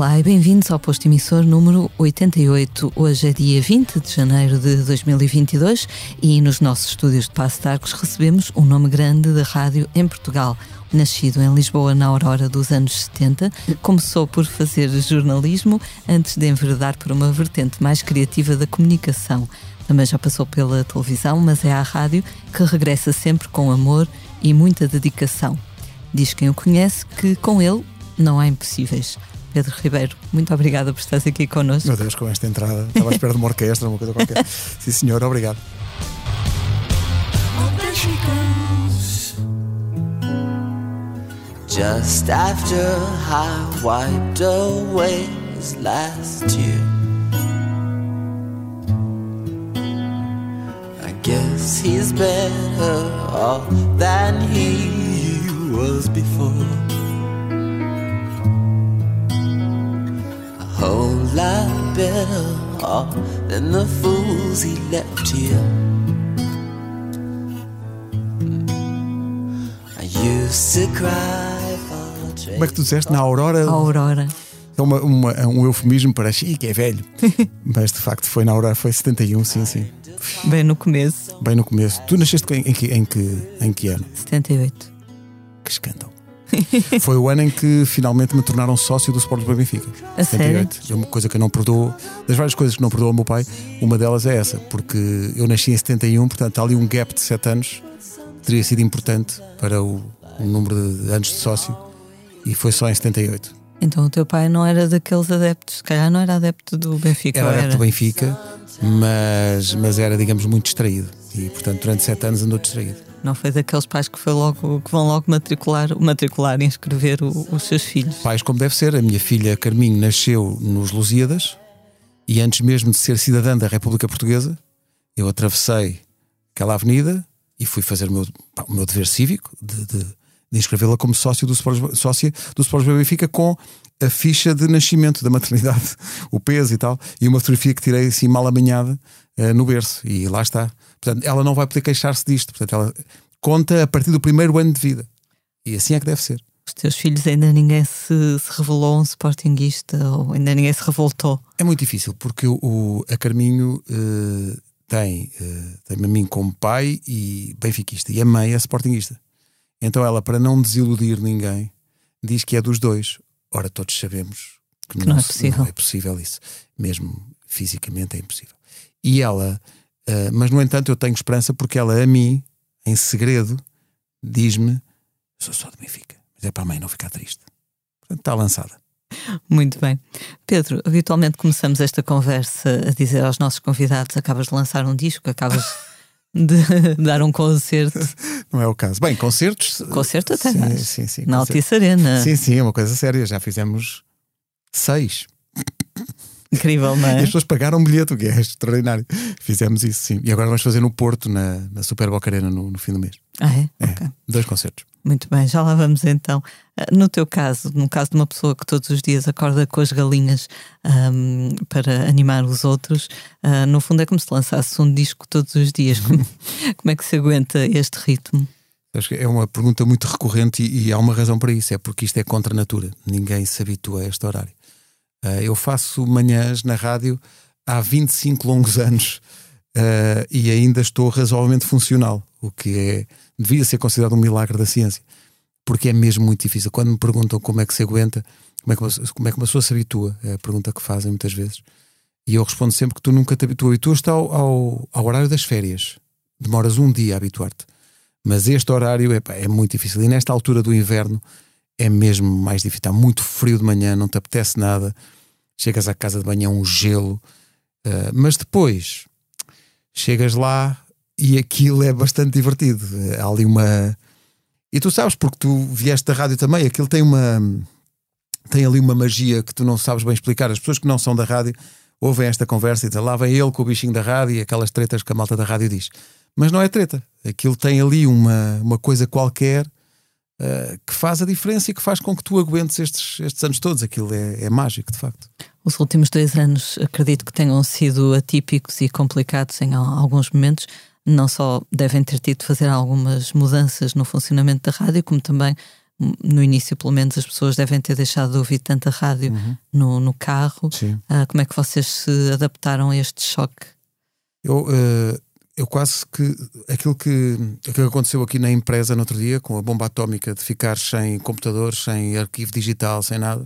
Olá e bem-vindos ao posto emissor número 88. Hoje é dia 20 de janeiro de 2022 e nos nossos estúdios de Passo de Arcos recebemos um nome grande da rádio em Portugal. Nascido em Lisboa na aurora dos anos 70, começou por fazer jornalismo antes de enveredar por uma vertente mais criativa da comunicação. Também já passou pela televisão, mas é à rádio que regressa sempre com amor e muita dedicação. Diz quem o conhece que com ele não há impossíveis. Pedro Ribeiro, muito obrigada por estares aqui connosco. Meu Deus, com esta entrada, estava à espera de uma orquestra, uma coisa qualquer. Sim, senhor, obrigado. Just after I wiped away his last tear, I guess he's better off than he was before. Whole lot better off than the fools he left here. I used to cry for the Como é que tu disseste? Na Aurora? A Aurora. É, uma, uma- é um eufemismo para chique, é velho. Mas de facto foi na Aurora, foi 71, sim, sim. Bem no começo, Bem no começo. Tu nasceste em, em que, em, que, em que ano? 78. Que escândalo. foi o ano em que finalmente me tornaram sócio do Sport do Benfica. A sério? É uma coisa que eu não perdoo. Das várias coisas que não perdoo ao meu pai, uma delas é essa, porque eu nasci em 71, portanto há ali um gap de 7 anos teria sido importante para o, o número de anos de sócio e foi só em 78. Então o teu pai não era daqueles adeptos, se calhar não era adepto do Benfica, Era adepto do Benfica, mas, mas era, digamos, muito distraído. E, portanto, durante sete anos andou distraído. Não foi daqueles pais que, foi logo, que vão logo matricular, matricular e inscrever o- os seus filhos. Pais, como deve ser, a minha filha Carminho nasceu nos Lusíadas e antes mesmo de ser cidadã da República Portuguesa, eu atravessei aquela avenida e fui fazer o meu, pá, o meu dever cívico de, de- de inscrevê-la como sócio do Sport, sócia do Sport Benfica com a ficha de nascimento da maternidade, o peso e tal, e uma fotografia que tirei assim mal amanhada eh, no berço. E lá está. Portanto, ela não vai poder queixar-se disto. Portanto, ela conta a partir do primeiro ano de vida. E assim é que deve ser. Os teus filhos ainda ninguém se, se revelou um sportinguista ou ainda ninguém se revoltou. É muito difícil porque o, o- a Carminho eh, tem, eh, tem-me a mim como pai e benfiquista e a mãe é sportinguista. Então ela, para não desiludir ninguém, diz que é dos dois. Ora, todos sabemos que, Que não é se- possível. não é possível isso. Mesmo fisicamente é impossível. E ela, eh, mas no entanto eu tenho esperança porque ela a mim, em segredo, diz-me: "Eu sou só de Benfica, mas é para a mãe não ficar triste. Portanto, está lançada. Muito bem. Pedro, habitualmente começamos esta conversa a dizer aos nossos convidados: acabas de lançar um disco, acabas de dar um concerto. Não é o caso. Bem, concertos. Concerto até sim, mais. sim, sim, Na. Altice Arena. Sim, sim, é uma coisa séria. Já fizemos seis. Incrível, não E é? as pessoas pagaram um bilhete, o que é extraordinário. Fizemos isso, sim. E agora vamos fazer no Porto, na, na Super Boca Arena, no, no fim do mês. Ah, é? É, Ok. Dois concertos. Muito bem, já lá vamos então. Ah, No teu caso, no caso de uma pessoa que todos os dias acorda com as galinhas ahm, para animar os outros, ah, no fundo é como se lançasse um disco todos os dias. Como, como é que se aguenta este ritmo? Acho que É uma pergunta muito recorrente e, e há uma razão para isso. É porque isto é contra a natura. Ninguém se habitua a este horário. Ah, eu faço manhãs na rádio há 25 longos anos ah, e ainda estou razoavelmente funcional, o que é devia ser considerado um milagre da ciência, porque é mesmo muito difícil. Quando me perguntam como é que se aguenta, como é que uma, como é que uma pessoa se habitua, é a pergunta que fazem muitas vezes. E eu respondo sempre que tu nunca te habituas. Habituas-te ao, ao, ao horário das férias. Demoras um dia a habituar-te. Mas este horário epá, é muito difícil. E nesta altura do inverno é mesmo mais difícil. Está muito frio de manhã, não te apetece nada. Chegas à casa de banho, é um gelo. Uh, mas depois chegas lá e aquilo é bastante divertido. Há ali uma. E tu sabes, porque tu vieste da rádio também, aquilo tem uma. Tem ali uma magia que tu não sabes bem explicar. As pessoas que não são da rádio ouvem esta conversa e dizem lá vem ele com o bichinho da rádio e aquelas tretas que a malta da rádio diz. Mas não é treta. Aquilo tem ali uma, uma coisa qualquer uh, que faz a diferença e que faz com que tu aguentes estes, estes anos todos. Aquilo é, é mágico, de facto. Os últimos dois anos acredito que tenham sido atípicos e complicados em al- alguns momentos. Não só devem ter tido de fazer algumas mudanças no funcionamento da rádio, como também no início, pelo menos, as pessoas devem ter deixado de ouvir tanta rádio uhum. no, no carro. Uh, como é que vocês se adaptaram a este choque? Eu, uh, eu quase que aquilo que, que aconteceu aqui na empresa no outro dia, com a bomba atómica de ficar sem computadores, sem arquivo digital, sem nada,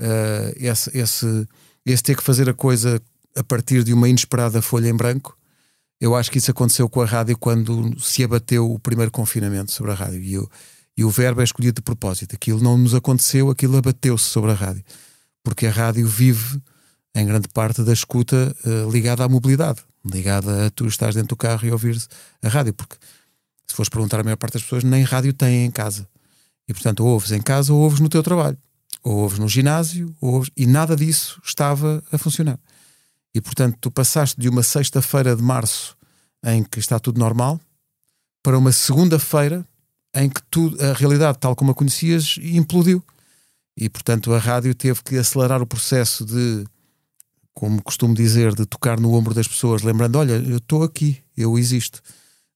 uh, esse, esse, esse ter que fazer a coisa a partir de uma inesperada folha em branco, eu acho que isso aconteceu com a rádio quando se abateu o primeiro confinamento sobre a rádio. E, eu, e o verbo é escolhido de propósito. Aquilo não nos aconteceu, aquilo abateu-se sobre a rádio. Porque a rádio vive, em grande parte, da escuta uh, ligada à mobilidade, ligada a tu estás dentro do carro e ouvir a rádio. Porque se fores perguntar a maior parte das pessoas, nem rádio têm em casa. E portanto, ou ouves em casa ou ouves no teu trabalho. Ou ouves no ginásio, ou ouves... e nada disso estava a funcionar. E portanto, tu passaste de uma sexta-feira de março em que está tudo normal para uma segunda-feira em que tudo, a realidade, tal como a conhecias, implodiu. E portanto, a rádio teve que acelerar o processo de, como costumo dizer, de tocar no ombro das pessoas, lembrando: olha, eu estou aqui, eu existo.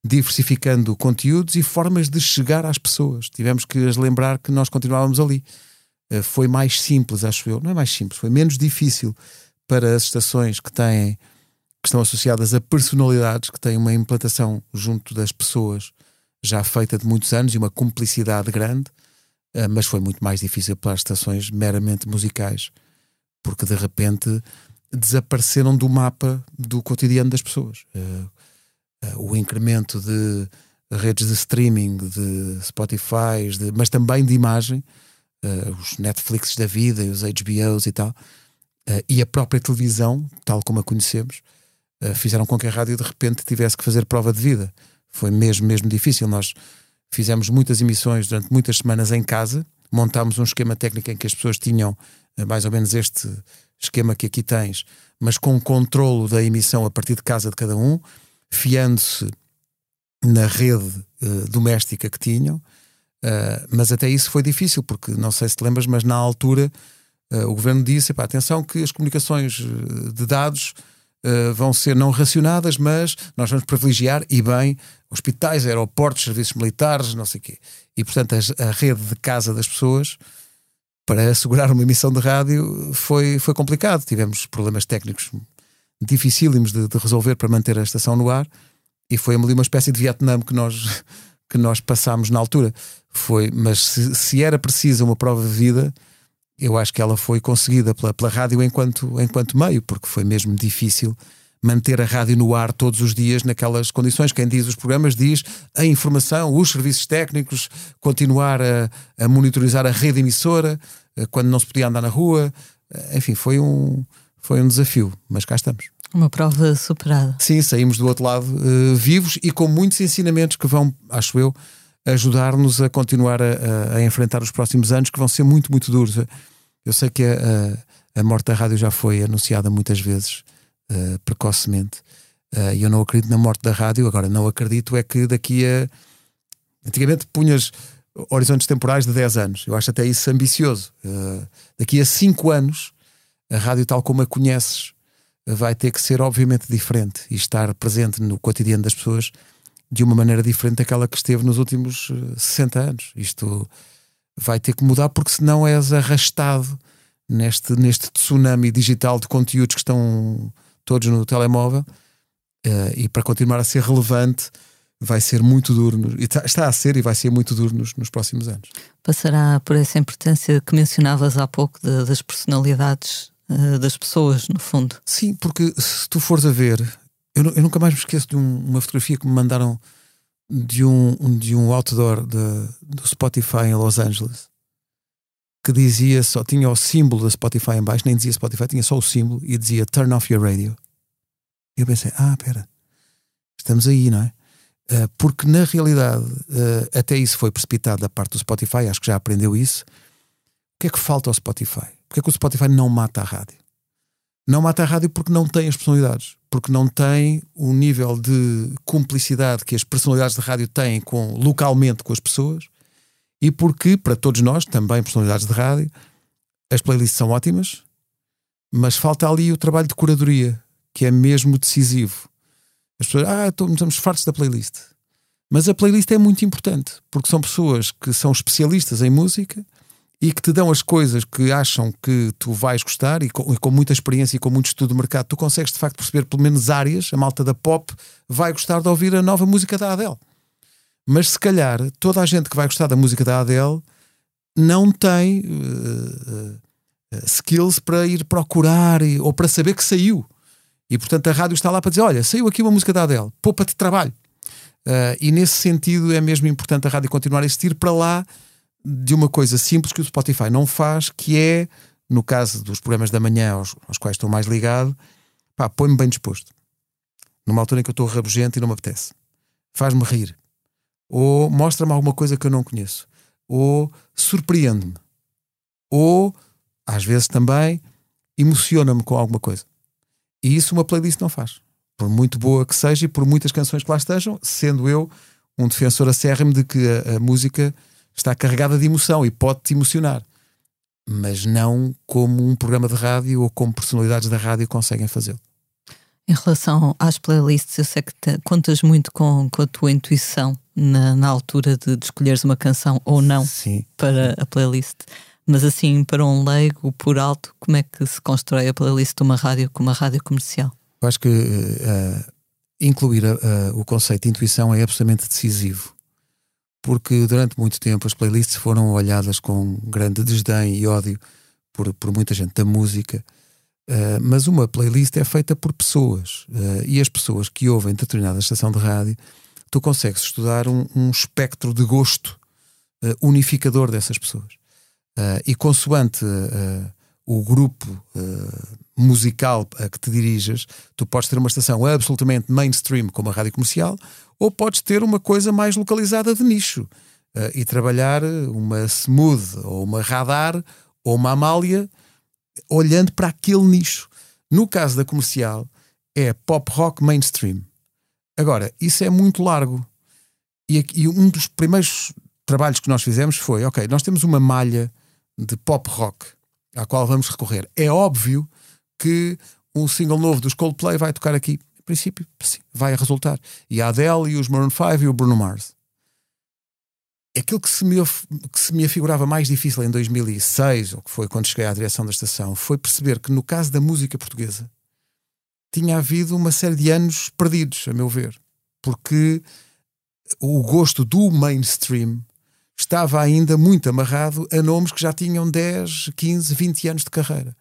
Diversificando conteúdos e formas de chegar às pessoas. Tivemos que as lembrar que nós continuávamos ali. Eh, foi mais simples, acho eu. Não é mais simples, foi menos difícil para as estações que têm que estão associadas a personalidades que têm uma implantação junto das pessoas já feita de muitos anos e uma cumplicidade grande, eh, mas foi muito mais difícil para as estações meramente musicais, porque de repente desapareceram do mapa do cotidiano das pessoas. Eh, eh, o incremento de redes de streaming, de Spotify, de, mas também de imagem, os Netflix da vida, os HBOs e tal, e a própria televisão, tal como a conhecemos, fizeram com que a rádio de repente tivesse que fazer prova de vida. Foi mesmo, mesmo difícil. Nós fizemos muitas emissões durante muitas semanas em casa, montámos um esquema técnico em que as pessoas tinham mais ou menos este esquema que aqui tens, mas com controlo da emissão a partir de casa de cada um, fiando-se na rede doméstica que tinham. Uh, mas até isso foi difícil, porque não sei se te lembras, mas na altura Uh, o governo disse: atenção, que as comunicações de dados uh, vão ser não racionadas, mas nós vamos privilegiar e bem hospitais, aeroportos, serviços militares, não sei o quê. E portanto, a, rede de casa das pessoas para assegurar uma emissão de rádio foi, foi complicado. Tivemos problemas técnicos dificílimos de, de resolver para manter a estação no ar e foi ali uma espécie de Vietnã que nós, que nós passámos na altura. Foi, mas se, se era precisa uma prova de vida eu acho que ela foi conseguida pela, pela rádio enquanto, enquanto meio, porque foi mesmo difícil manter a rádio no ar todos os dias naquelas condições. Quem diz os programas diz a informação, os serviços técnicos, continuar a, a monitorizar a rede emissora eh, quando não se podia andar na rua. Eh, enfim, foi um, foi um desafio, mas cá estamos. Uma prova superada. Sim, saímos do outro lado uh, vivos e com muitos ensinamentos que vão, acho eu, ajudar-nos a continuar a, a, a, enfrentar os próximos anos, que vão ser muito, muito duros. Eu sei que a, a morte da rádio já foi anunciada muitas vezes, uh, precocemente, e eu não acredito na morte da rádio. Agora, não acredito é que daqui a. Antigamente punhas horizontes temporais de 10 anos, eu acho até isso ambicioso. Uh, daqui a 5 anos, a rádio, tal como a conheces, vai ter que ser obviamente diferente e estar presente no cotidiano das pessoas de uma maneira diferente daquela que esteve nos últimos 60 anos. Isto vai ter que mudar porque senão és arrastado neste, neste tsunami digital de conteúdos que estão todos no telemóvel uh, e para continuar a ser relevante vai ser muito duro, e está, a ser e vai ser muito duro nos, nos, próximos anos. Passará por essa importância que mencionavas há pouco de, das personalidades uh, das pessoas, no fundo. Sim, porque se tu fores a ver, eu, eu nunca mais me esqueço de um, uma fotografia que me mandaram de um, de um outdoor de, do Spotify em Los Angeles que dizia só, tinha o símbolo da Spotify em baixo, nem dizia Spotify, tinha só o símbolo e dizia Turn off your radio. E eu pensei, ah, espera, estamos aí, não é? Uh, porque na realidade, uh, até isso foi precipitado da parte do Spotify, acho que já aprendeu isso. O que é que falta ao Spotify? Porque é que o Spotify não mata a rádio? Não mata a rádio porque não tem as personalidades porque não tem o nível de cumplicidade que as personalidades de rádio têm com, localmente com as pessoas e porque, para todos nós, também personalidades de rádio, as playlists são ótimas, mas falta ali o trabalho de curadoria, que é mesmo decisivo. As pessoas, ah, estamos fartos da playlist. Mas a playlist é muito importante, porque são pessoas que são especialistas em música e que te dão as coisas que acham que tu vais gostar e com, e com, muita experiência e com muito estudo de mercado, tu consegues de facto perceber pelo menos áreas. A malta da pop vai gostar de ouvir a nova música da Adele. Mas se calhar toda a gente que vai gostar da música da Adele não tem uh, uh, skills para ir procurar ou para saber que saiu. E portanto a rádio está lá para dizer: olha, saiu aqui uma música da Adele, poupa-te trabalho. Uh, e nesse sentido é mesmo importante a rádio continuar a existir para lá de uma coisa simples que o Spotify não faz, que é, no caso dos programas da manhã aos, aos quais estou mais ligado, pá, põe-me bem disposto. Numa altura em que eu estou rabugento e não me apetece. Faz-me rir ou mostra-me alguma coisa que eu não conheço, ou surpreende-me, ou às vezes também emociona-me com alguma coisa. E isso uma playlist não faz. Por muito boa que seja e por muitas canções que lá estejam, sendo eu um defensor acérrimo de que a, a música está carregada de emoção e pode-te emocionar. Mas não como um programa de rádio ou como personalidades da rádio conseguem fazê-lo. Em relação às playlists, eu sei que te, contas muito com, com a tua intuição na, na altura de, de, escolheres uma canção ou não Sim. para a playlist. Mas assim, para um leigo por alto, como é que se constrói a playlist de uma rádio como uma rádio comercial? Eu acho que uh, incluir uh, o conceito de intuição é absolutamente decisivo. Porque durante muito tempo as playlists foram olhadas com grande desdém e ódio por, por muita gente da música. Uh, mas uma playlist é feita por pessoas. e as pessoas que ouvem determinada estação de rádio tu consegues estudar um, um espectro de gosto uh, unificador dessas pessoas. Uh, e consoante uh, o grupo musical a que te diriges, tu podes ter uma estação absolutamente mainstream, como a rádio comercial, ou podes ter uma coisa mais localizada de nicho e trabalhar uma smooth, ou uma radar, ou uma amália, olhando para aquele nicho. No caso da comercial, é pop rock mainstream. Agora, isso é muito largo. E, e um dos primeiros trabalhos que nós fizemos foi: ok, nós temos uma malha de pop rock à qual vamos recorrer. É óbvio que um single novo dos Coldplay vai tocar aqui. Em princípio, sim, vai resultar. E a Adele e os Maroon 5 e o Bruno Mars. Aquilo que se, me, que se me afigurava mais difícil em 2006, ou que foi quando cheguei à direção da estação, foi perceber que no caso da música portuguesa, tinha havido uma série de anos perdidos, a meu ver, porque o gosto do mainstream estava ainda muito amarrado a nomes que já tinham 10, 15, 20 anos de carreira.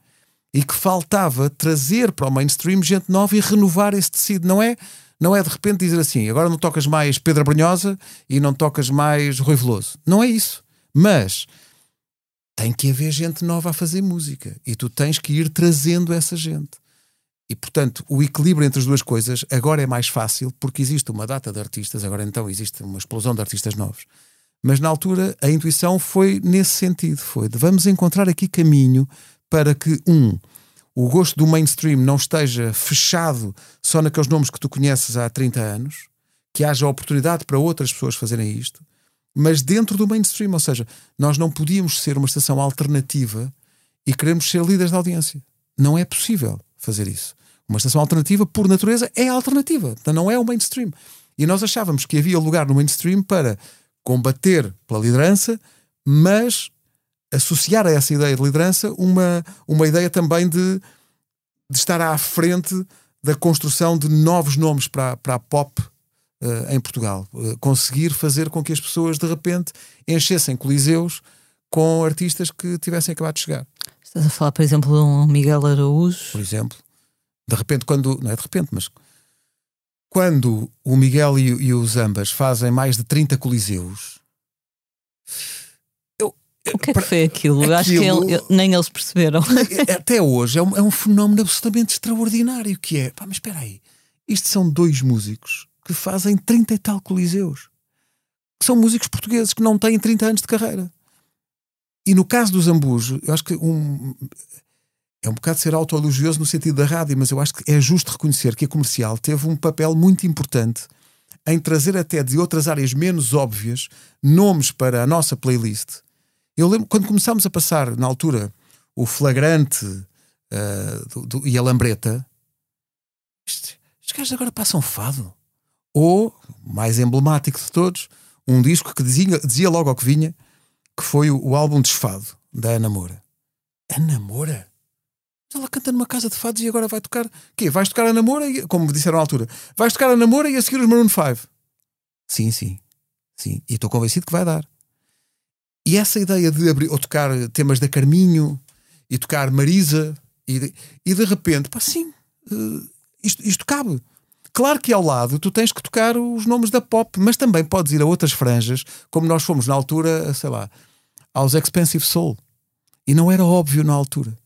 E que faltava trazer para o mainstream gente nova e renovar esse tecido. Não é, não é de repente dizer assim, agora não tocas mais Pedro Brunhosa e não tocas mais Rui Veloso. Não é isso. Mas tem que haver gente nova a fazer música. E tu tens que ir trazendo essa gente. E, portanto, o equilíbrio entre as duas coisas agora é mais fácil porque existe uma data de artistas, agora então existe uma explosão de artistas novos. Mas na altura a intuição foi nesse sentido: foi de vamos encontrar aqui caminho para que, um, o gosto do mainstream não esteja fechado só naqueles nomes que tu conheces há 30 anos, que haja oportunidade para outras pessoas fazerem isto, mas dentro do mainstream, ou seja, nós não podíamos ser uma estação alternativa e queremos ser líderes da audiência. Não é possível fazer isso. Uma estação alternativa, por natureza, é alternativa, não é o mainstream. E nós achávamos que havia lugar no mainstream para combater pela liderança, mas associar a essa ideia de liderança uma, uma ideia também de, de estar à frente da construção de novos nomes para, para a pop uh, em Portugal. Uh, conseguir fazer com que as pessoas de repente enchessem coliseus com artistas que tivessem acabado de chegar. Estás a falar, por exemplo, de um Miguel Araújo? Por exemplo. De repente, quando. Não é de repente, mas. Quando o Miguel e, e os ambas fazem mais de 30 coliseus. Eu, o que é que foi aquilo? aquilo Acho que ele, nem eles perceberam. Até hoje é um, é um fenómeno absolutamente extraordinário que é. Pá, mas espera aí. Isto são dois músicos que fazem 30 e tal coliseus. Que são músicos portugueses que não têm 30 anos de carreira. E no caso do Zambujo, eu acho que um, é um bocado ser autoelogioso no sentido da rádio, mas eu acho que é justo reconhecer que a comercial teve um papel muito importante em trazer até de outras áreas menos óbvias nomes para a nossa playlist. Eu lembro quando começámos a passar, na altura, o flagrante uh, do, do, e a lambreta, estes gajos agora passam fado. ou, mais emblemático de todos, um disco que dizia, dizia logo ao que vinha, que foi o, o álbum Desfado, da Ana Moura. Ana Moura? Ela canta numa casa de fados e agora vai tocar. Quê? Vais tocar a namora? E, como disseram na altura, vais tocar a namora e a seguir os Maroon 5. Sim, sim. Sim. E estou convencido que vai dar. E essa ideia de abrir, ou tocar temas da Carminho e tocar Marisa e de, e de repente, pá, sim, uh, isto, isto cabe. Claro que ao lado tu tens que tocar os nomes da pop, mas também podes ir a outras franjas, como nós fomos na altura, sei lá, aos Expensive Soul. E não era óbvio na altura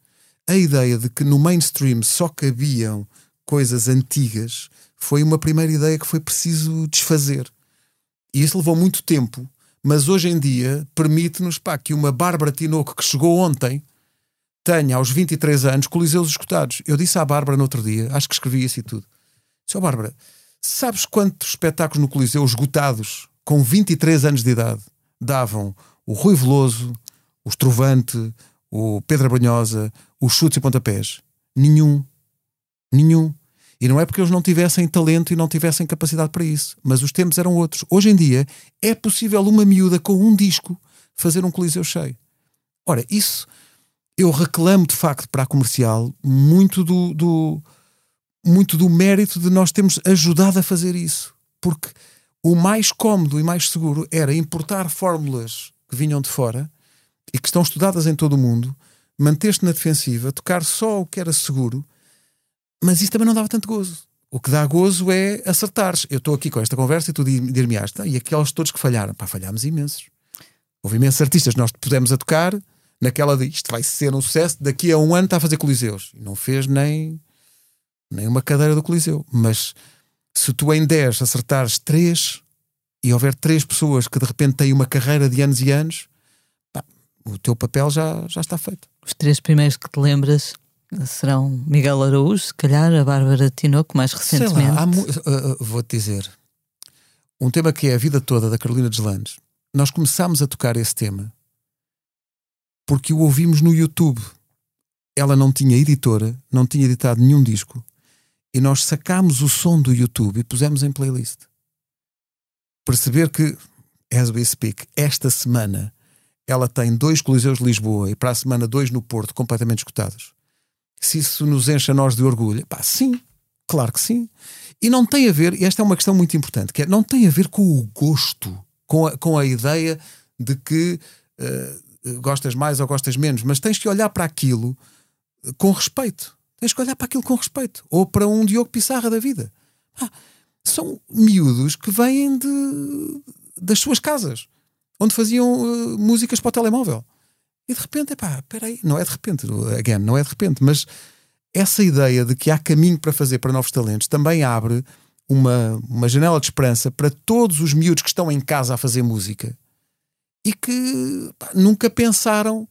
a ideia de que no mainstream só cabiam coisas antigas foi uma primeira ideia que foi preciso desfazer. E isso levou muito tempo, mas hoje em dia permite-nos que uma Bárbara Tinoco que chegou ontem tenha aos 23 anos coliseus escutados. Eu disse à Bárbara no outro dia, acho que escrevi isso e tudo. Só Bárbara, sabes quantos espetáculos no Coliseu esgotados com 23 anos de idade davam o Rui Veloso, o Estrovante, o Pedro Brunhosa, os chutes e pontapés. Nenhum. Nenhum. E não é porque eles não tivessem talento e não tivessem capacidade para isso, mas os tempos eram outros. Hoje em dia é possível uma miúda com um disco fazer um coliseu cheio. Ora, isso eu reclamo de facto para a comercial muito do, do muito do mérito de nós termos ajudado a fazer isso, porque o mais cómodo e mais seguro era importar fórmulas que vinham de fora e que estão estudadas em todo o mundo manter-te na defensiva, tocar só o que era seguro, mas isso também não dava tanto gozo. O que dá gozo é acertares. Eu estou aqui com esta conversa e tu dir-me-ás, e aqueles todos que falharam, pá, falhámos imensos. Houve imensos artistas nós pudemos a tocar naquela de isto vai ser um sucesso, daqui a um ano está a fazer coliseus. E não fez nem, nem uma cadeira do coliseu. Mas se tu em 10 acertares 3 e houver 3 pessoas que de repente têm uma carreira de anos e anos, o teu papel já, já está feito. Os três primeiros que te lembras serão Miguel Araújo, se calhar, a Bárbara Tinoco, mais recentemente. Lá, uh, uh, Vou-te dizer, um tema que é a vida toda da Carolina Deslandes. Nós começámos a tocar esse tema porque o ouvimos no YouTube. Ela não tinha editora, não tinha editado nenhum disco. E nós sacámos o som do YouTube e pusemos em playlist. Perceber que, as we speak, esta semana ela tem dois Coliseus de Lisboa e para a semana dois no Porto, completamente escutados. Se isso nos enche a nós de orgulho, pá, sim, claro que sim. E não tem a ver, e esta é uma questão muito importante, que é, não tem a ver com o gosto, com a, com a ideia de que uh, gostas mais ou gostas menos, mas tens que olhar para aquilo com respeito. Tens que olhar para aquilo com respeito. Ou para um Diogo Pissarra da vida. Ah, são miúdos que vêm de, das suas casas onde faziam uh, músicas para o telemóvel. E de repente, pá, peraí, não é de repente, again, não é de repente, mas essa ideia de que há caminho para fazer para novos talentos também abre uma, uma janela de esperança para todos os miúdos que estão em casa a fazer música e que pá, nunca pensaram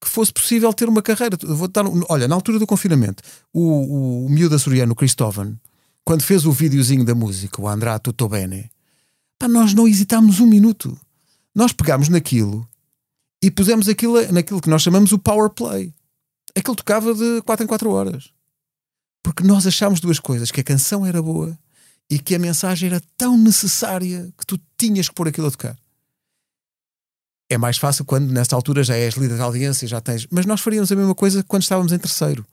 que fosse possível ter uma carreira. Vou dar, olha, na altura do confinamento, o, o, o miúdo açoriano, Cristóvão, quando fez o videozinho da música, o Andrá Tutto Bene, pá, nós não hesitámos um minuto. Nós pegámos naquilo e pusemos aquilo naquilo que nós chamamos o power play. Aquilo tocava de 4 em 4 horas. Porque nós achámos duas coisas: que a canção era boa e que a mensagem era tão necessária que tu tinhas que pôr aquilo a tocar. É mais fácil quando, nesta altura, já és líder da audiência, já tens. Mas nós faríamos a mesma coisa quando estávamos em terceiro.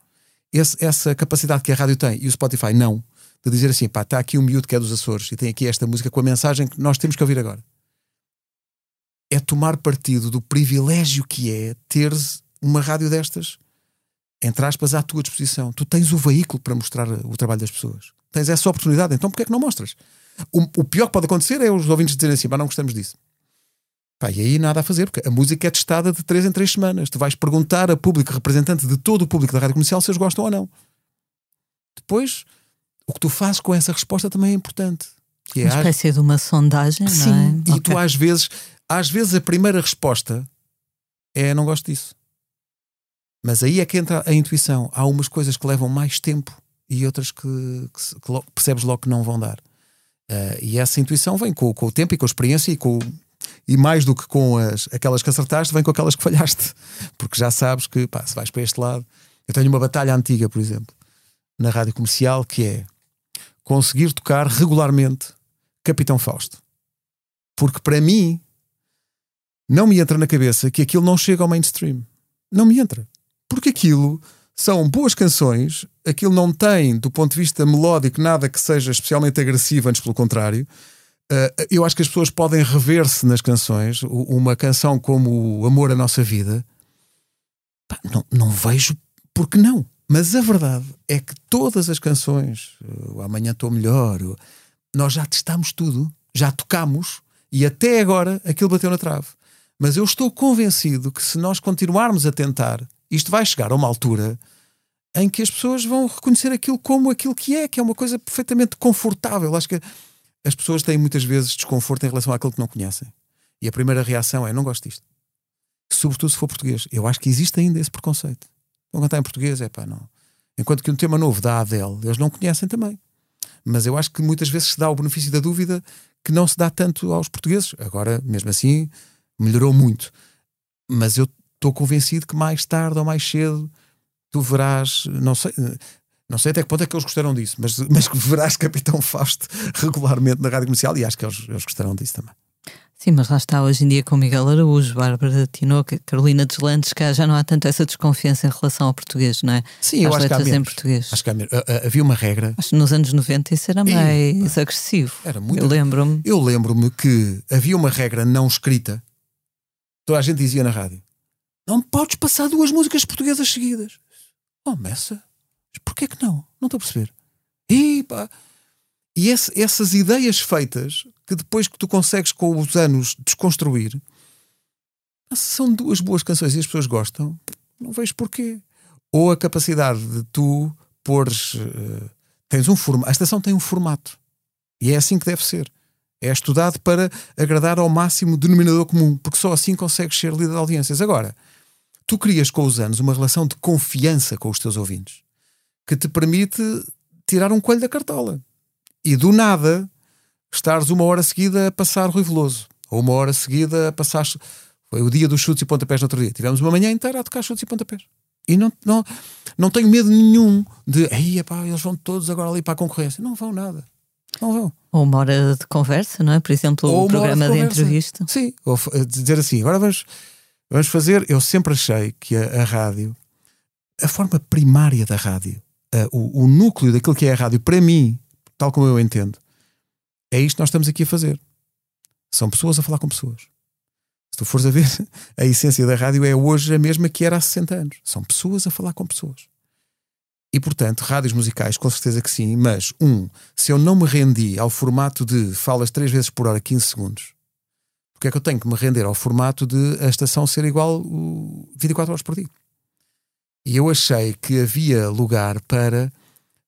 Esse, essa capacidade que a rádio tem e o Spotify não, de dizer assim: pá, está aqui um miúdo que é dos Açores e tem aqui esta música com a mensagem que nós temos que ouvir agora é tomar partido do privilégio que é teres uma rádio destas, entre aspas, à tua disposição. Tu tens o veículo para mostrar o trabalho das pessoas. Tens essa oportunidade, então porquê é que não mostras? O, o pior que pode acontecer é os ouvintes dizerem assim, mas não gostamos disso. Pá, e aí nada a fazer, porque a música é testada de 3 em 3 semanas. Tu vais perguntar a público representante de todo o público da rádio comercial se eles gostam ou não. Depois, o que tu fazes com essa resposta também é importante. Que é uma espécie de uma sondagem, Sim, não é? e okay. tu às vezes às vezes a primeira resposta é não gosto disso. Mas aí é que entra a intuição. Há umas coisas que levam mais tempo e outras que, que, que percebes logo que não vão dar. Uh, e essa intuição vem com, com, o tempo e com a experiência e com e mais do que com as, aquelas que acertaste, vem com aquelas que falhaste. Porque já sabes que pá, se vais para este lado. Eu tenho uma batalha antiga, por exemplo, na rádio comercial, que é conseguir tocar regularmente Capitão Fausto. Porque para mim, não me entra na cabeça que aquilo não chega ao mainstream. Não me entra. Porque aquilo são boas canções, aquilo não tem, do ponto de vista melódico, nada que seja especialmente agressivo, antes pelo contrário. Uh, eu acho que as pessoas podem rever-se nas canções. Uma canção como o Amor à Nossa Vida, pá, não, não vejo porque não. Mas a verdade é que todas as canções, o Amanhã Estou Melhor, nós já testámos tudo, já tocámos e até agora aquilo bateu na trave. Mas eu estou convencido que se nós continuarmos a tentar, isto vai chegar a uma altura em que as pessoas vão reconhecer aquilo como aquilo que é, que é uma coisa perfeitamente confortável. Acho que as pessoas têm muitas vezes desconforto em relação àquilo que não conhecem. E a primeira reação é: não gosto disto. Sobretudo se for português. Eu acho que existe ainda esse preconceito. Vão cantar em português, é pá, não. Enquanto que um tema novo da Adele, eles não conhecem também. Mas eu acho que muitas vezes se dá o benefício da dúvida que não se dá tanto aos portugueses. Agora, mesmo assim, melhorou muito. Mas eu estou convencido que mais tarde ou mais cedo tu verás, não sei, não sei até que ponto é que eles gostaram disso, mas, mas que verás Capitão Fausto regularmente na rádio comercial e acho que eles, eles gostaram disso também. Sim, mas lá está hoje em dia com Miguel Araújo, Bárbara Tinoca, Carolina Deslandes, que já não há tanto essa desconfiança em relação ao português, não é? Sim, eu acho que há em português. Acho que há menos. Havia uma regra. Acho que nos anos 90 isso era mais agressivo. Era muito. Eu lembro-me. Eu lembro-me que havia uma regra não escrita. Toda a gente dizia na rádio: não podes passar duas músicas portuguesas seguidas. Oh, Messa, porquê que não? Não estou a perceber. E, pá. e esse- essas ideias feitas, que depois que tu consegues com os anos desconstruir, são duas boas canções e as pessoas gostam, não vejo porquê. Ou a capacidade de tu pôres. eh, tens um formato. A estação tem um formato. E é assim que deve ser. É estudado para agradar ao máximo denominador comum, porque só assim consegues ser líder de audiências. Agora, tu crias com os anos uma relação de confiança com os teus ouvintes que te permite tirar um coelho da cartola e do nada estares uma hora seguida a passar Rui Veloso ou uma hora seguida a passar. Foi o dia dos chutes e pontapés no outro dia. Tivemos uma manhã inteira a tocar chutes e pontapés. E não, não, não tenho medo nenhum de epá, eles vão todos agora ali para a concorrência. Não vão nada. Não vão. Ou uma hora de conversa, não é? Por exemplo, Ou hora programa de, conversa. entrevista. Sim, ou f- dizer assim, agora vamos, vamos fazer. Eu sempre achei que a, a rádio, a forma primária da rádio, a- o, o núcleo daquilo que é a rádio, para mim, tal como eu entendo, é isto que nós estamos aqui a fazer. São pessoas a falar com pessoas. Se tu fores a ver, a essência da rádio é hoje a mesma que era há 60 anos. São pessoas a falar com pessoas. E, portanto, rádios musicais, com certeza que sim, mas, um, se eu não me rendi ao formato de falas 3 vezes por hora, 15 segundos, porque é que eu tenho que me render ao formato de a estação ser igual o 24 horas por dia? E eu achei que havia lugar para,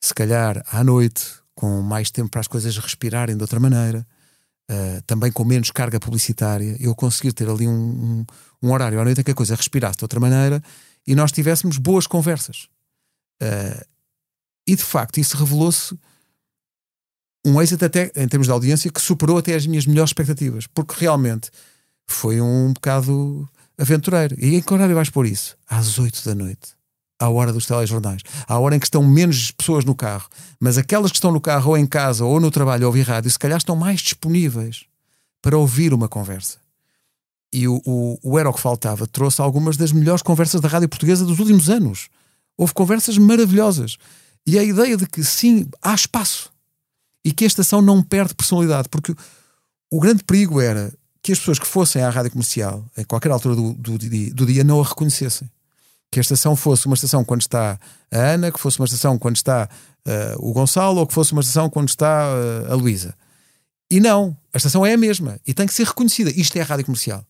se calhar, à noite, com mais tempo para as coisas respirarem de outra maneira, Uh, também com menos carga publicitária, eu conseguir ter ali um, um, um horário à noite em que a coisa respirasse de outra maneira e nós tivéssemos boas conversas. Uh, e de facto, isso revelou-se um êxito até em termos de audiência que superou até as minhas melhores expectativas, porque realmente foi um bocado aventureiro. E em que horário vais pôr isso? Às 8 da noite, à hora dos telejornais, à hora em que estão menos pessoas no carro, mas aquelas que estão no carro ou em casa ou no trabalho a ouvir rádio, se calhar estão mais disponíveis para ouvir uma conversa. E o, o, o Era o que Faltava trouxe algumas das melhores conversas da rádio portuguesa dos últimos anos. Houve conversas maravilhosas. E a ideia de que sim, há espaço e que a estação não perde personalidade, porque o grande perigo era que as pessoas que fossem à rádio comercial, em qualquer altura do, do, dia- do dia, não a reconhecessem. Que a estação fosse uma estação quando está a Ana, que fosse uma estação quando está eh, o Gonçalo, ou que fosse uma estação quando está eh, a Luísa. E não, a estação é a mesma e tem que ser reconhecida. Isto é a rádio comercial.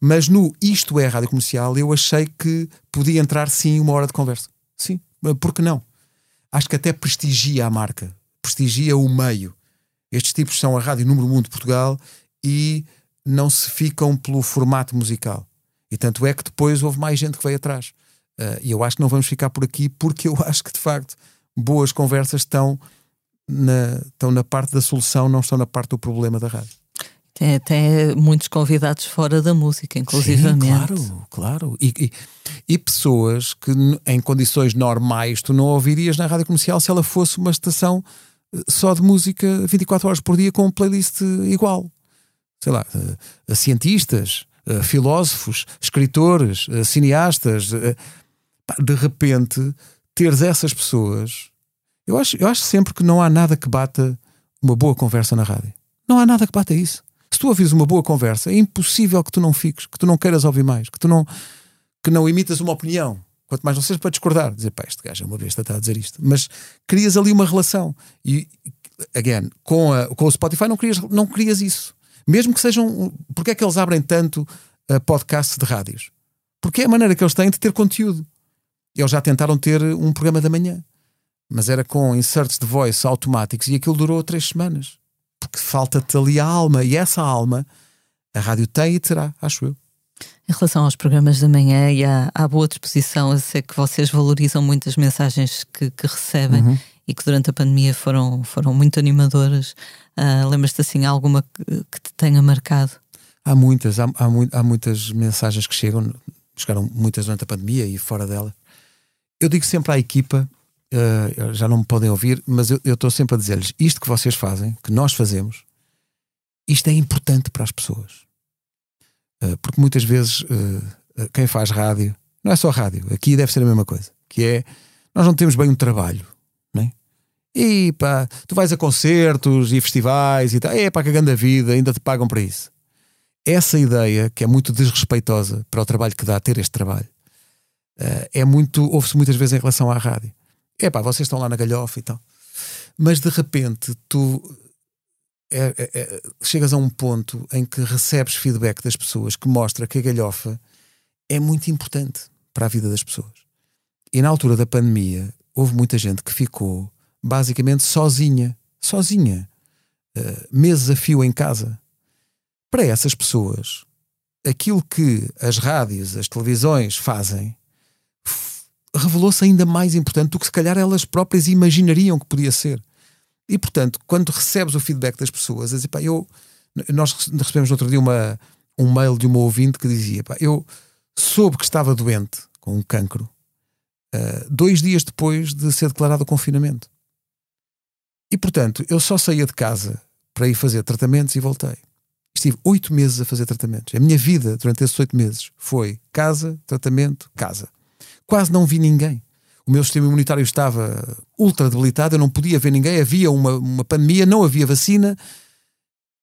Mas no Isto é a rádio comercial, eu achei que podia entrar sim uma hora de conversa. Sim, por que não? Acho que até prestigia a marca, prestigia o meio. Estes tipos são a rádio número 1 de Portugal e não se ficam pelo formato musical. E tanto é que depois houve mais gente que veio atrás. Ah, E eu acho que não vamos ficar por aqui porque eu acho que de facto boas conversas estão na, estão na parte da solução, não estão na parte do problema da rádio. Tem até muitos convidados fora da música, inclusivamente. Sim, claro, claro. E, e- e pessoas que em condições normais tu não ouvirias na rádio comercial se ela fosse uma estação só de música 24 horas por dia com um playlist igual. Sei lá, uh, cientistas, uh, filósofos, escritores, uh, cineastas. de repente, teres essas pessoas. Eu acho, eu acho sempre que não há nada que bata uma boa conversa na rádio. Não há nada que bata isso. Se tu ouvires uma boa conversa, é impossível que tu não fiques, que tu não queiras ouvir mais, que tu não, que não imitas uma opinião. Quanto mais não seja para discordar, dizer, pá, este gajo é uma besta, está a dizer isto. Mas crias ali uma relação. E, again, com, a, com o Spotify não crias, não crias isso. Mesmo que sejam. Porque é que eles abrem tanto uh, podcasts de rádios? Porque é a maneira que eles têm de ter conteúdo. Eles já tentaram ter um programa da manhã, mas era com inserts de voice automáticos e aquilo durou três semanas. Porque falta-te ali a alma, e essa alma a rádio tem e terá, acho eu. Em relação aos programas da manhã e à, à boa disposição, eu sei que vocês valorizam muito as mensagens que, que recebem uhum. e que durante a pandemia foram, foram muito animadoras. Uh, Lembras-te assim alguma que, que, te tenha marcado? Há muitas, há, há, há, muitas mensagens que chegam, chegaram muitas durante a pandemia e fora dela. Eu digo sempre à equipa, uh, já não me podem ouvir, mas eu estou sempre a dizer-lhes: isto que vocês fazem, que nós fazemos, isto é importante para as pessoas eh, porque muitas vezes uh, quem faz rádio, não é só rádio, aqui deve ser a mesma coisa, que é nós não temos bem um trabalho, né? E pá, tu vais a concertos e festivais e tal, é pá, cagando a vida, ainda te pagam para isso. Essa ideia, que é muito desrespeitosa para o trabalho que dá ter este trabalho, uh, é muito, ouve-se muitas vezes em relação à rádio. É pá, vocês estão lá na galhofa e tal. Mas de repente tu é, é, é, chegas a um ponto em que recebes feedback das pessoas que mostra que a galhofa é muito importante para a vida das pessoas. E na altura da pandemia, houve muita gente que ficou basicamente sozinha, sozinha, uh, meses a fio em casa. Para essas pessoas, aquilo que as rádios, as televisões fazem revelou-se ainda mais importante do que se calhar elas próprias imaginariam que podia ser. E portanto, quando recebes o feedback das pessoas, dizer, pá, eu, nós recebemos no outro dia uma, um mail de uma ouvinte que dizia: pá, eu soube que estava doente com um cancro uh, dois dias depois de ser declarado o confinamento. E portanto, eu só saía de casa para ir fazer tratamentos e voltei. Estive oito meses a fazer tratamentos. A minha vida durante esses oito meses foi casa, tratamento, casa. Quase não vi ninguém o meu sistema imunitário estava ultra debilitado, eu não podia ver ninguém, havia uma, uma pandemia, não havia vacina.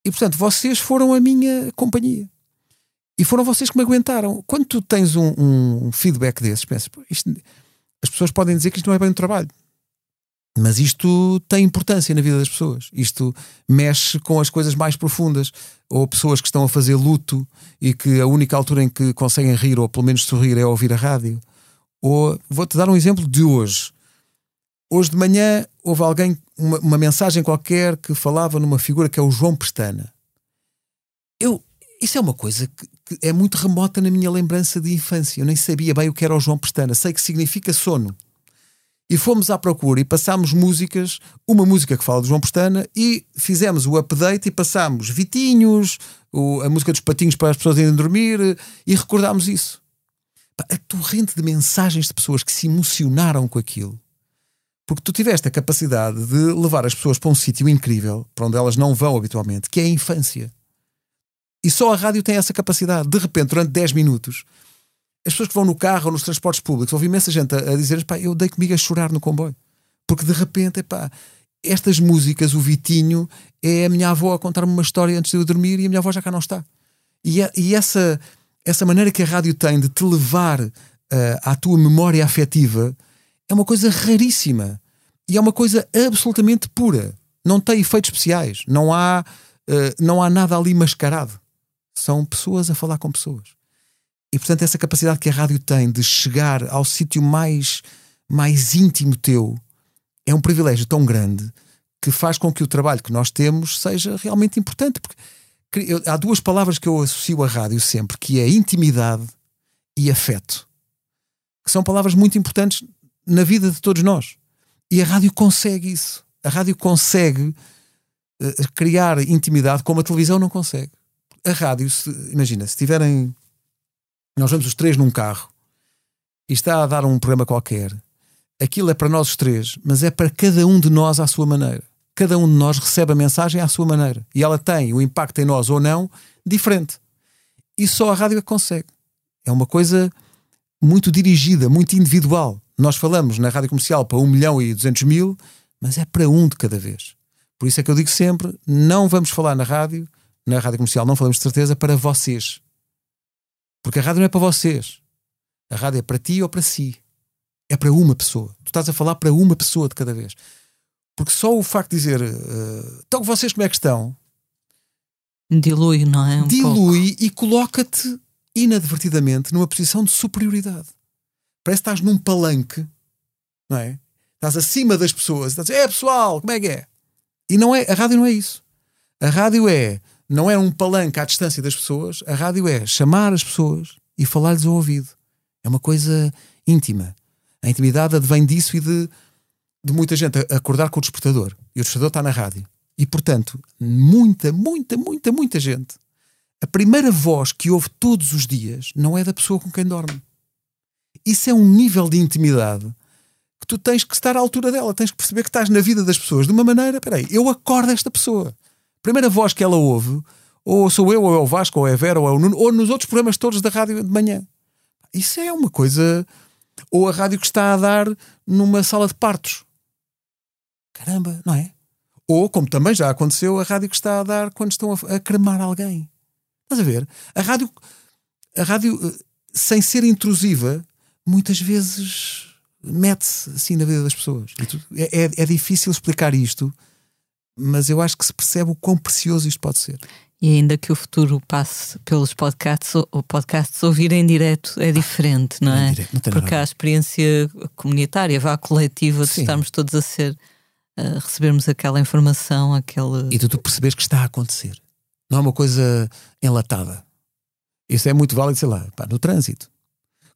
E portanto, vocês foram a minha companhia. E foram vocês que me aguentaram. Quando tu tens um, um feedback desses, pensas, isto, as pessoas podem dizer que isto não é bem um trabalho. Mas isto tem importância na vida das pessoas. Isto mexe com as coisas mais profundas. Ou pessoas que estão a fazer luto e que a única altura em que conseguem rir ou pelo menos sorrir é ouvir a rádio. Ou vou-te dar um exemplo de hoje. Hoje de manhã houve alguém, uma, uma, mensagem qualquer que falava numa figura que é o João Pestana. Eu, isso é uma coisa que, que, é muito remota na minha lembrança de infância. Eu nem sabia bem o que era o João Pestana. Sei que significa sono. E fomos à procura e passámos músicas, uma música que fala de João Pestana, e fizemos o update e passámos Vitinhos, o, a música dos patinhos para as pessoas irem dormir, e recordámos isso a torrente de mensagens de pessoas que se emocionaram com aquilo. Porque tu tiveste a capacidade de levar as pessoas para um sítio incrível, para onde elas não vão habitualmente, que é a infância. E só a rádio tem essa capacidade. De repente, durante 10 minutos, as pessoas que vão no carro ou nos transportes públicos, ouvi imensa gente a, a dizer: pá, eu dei comigo a chorar no comboio. Porque de repente, pá, estas músicas, o Vitinho, é a minha avó a contar-me uma história antes de eu dormir e a minha avó já cá não está. E, e essa essa maneira que a rádio tem de te levar uh, à tua memória afetiva é uma coisa raríssima e é uma coisa absolutamente pura. Não tem efeitos especiais, não há, uh, não há nada ali mascarado. São pessoas a falar com pessoas. E portanto, essa capacidade que a rádio tem de chegar ao sítio mais, mais íntimo teu é um privilégio tão grande que faz com que o trabalho que nós temos seja realmente importante. Porque eu, há duas palavras que eu associo à rádio sempre, que é intimidade e afeto. Que são palavras muito importantes na vida de todos nós. E a rádio consegue isso. A rádio consegue uh, criar intimidade como a televisão não consegue. A rádio, se, imagina, se tiverem. Nós vamos os três num carro e está a dar um programa qualquer. Aquilo é para nós os três, mas é para cada um de nós à sua maneira. Cada um de nós recebe a mensagem à sua maneira. E ela tem o impacto em nós ou não diferente. E só a rádio é que consegue. É uma coisa muito dirigida, muito individual. Nós falamos na rádio comercial para 1 milhão e 200 mil, mas é para um de cada vez. Por isso é que eu digo sempre: não vamos falar na rádio, na rádio comercial, não falamos de certeza para vocês. Porque a rádio não é para vocês. A rádio é para ti ou para si. É para uma pessoa. Tu estás a falar para uma pessoa de cada vez. Porque só o facto de dizer uh, então vocês como é que estão dilui, não é? Um dilui pouco. e coloca-te inadvertidamente numa posição de superioridade. Parece que estás num palanque, não é? Estás acima das pessoas, estás a dizer, é pessoal, como é que é? E não é, a rádio não é isso. A rádio é, não é um palanque à distância das pessoas, a rádio é chamar as pessoas e falar-lhes ao ouvido. É uma coisa íntima. A intimidade advém disso e de, de muita gente acordar com o despertador. E o despertador está na rádio. E, portanto, muita, muita, muita, muita gente, a primeira voz que ouve todos os dias não é da pessoa com quem dorme. Isso é um nível de intimidade que tu tens que estar à altura dela, tens que perceber que estás na vida das pessoas de uma maneira. Peraí, eu acordo esta pessoa. A primeira voz que ela ouve, ou sou eu, ou é o Vasco, ou é a Vera, ou é o Nuno, ou nos outros programas todos da rádio de manhã. Isso é uma coisa. Ou a rádio que está a dar numa sala de partos. Caramba, não é? Ou, como também já aconteceu, a rádio que está a dar quando estão a, a cremar alguém. Estás a ver? A rádio, a rádio, eh, sem ser intrusiva, muitas vezes mete-se assim na vida das pessoas. É, é, é, difícil explicar isto, mas eu acho que se percebe o quão precioso isto pode ser. E ainda que o futuro passe pelos podcasts, o podcasts ouvir em direto é diferente, não é? Direto, não Porque há a experiência comunitária, vá coletiva, de estarmos todos a ser a recebermos aquela informação, aquele. E tu, tu percebes que está a acontecer. Não é uma coisa enlatada. Isso é muito válido, sei lá, pá, no trânsito.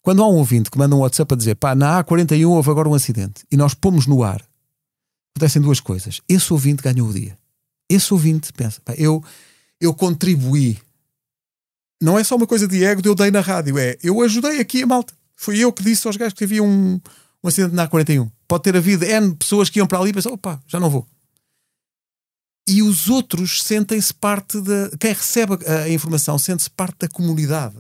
Quando há um ouvinte que manda um WhatsApp a dizer pá, na A41 houve agora um acidente e nós pomos no ar, acontecem duas coisas. Esse ouvinte ganhou o dia. Esse ouvinte pensa, pá, eu, eu contribuí. Não é só uma coisa de ego de eu dei na rádio, é eu ajudei aqui a malta. Fui eu que disse aos gajos que havia um, um acidente na A41. Pode ter havido N pessoas que iam para ali e pensaram, opa, já não vou. E os outros sentem-se parte da. Quem recebe a, a informação sente-se parte da comunidade.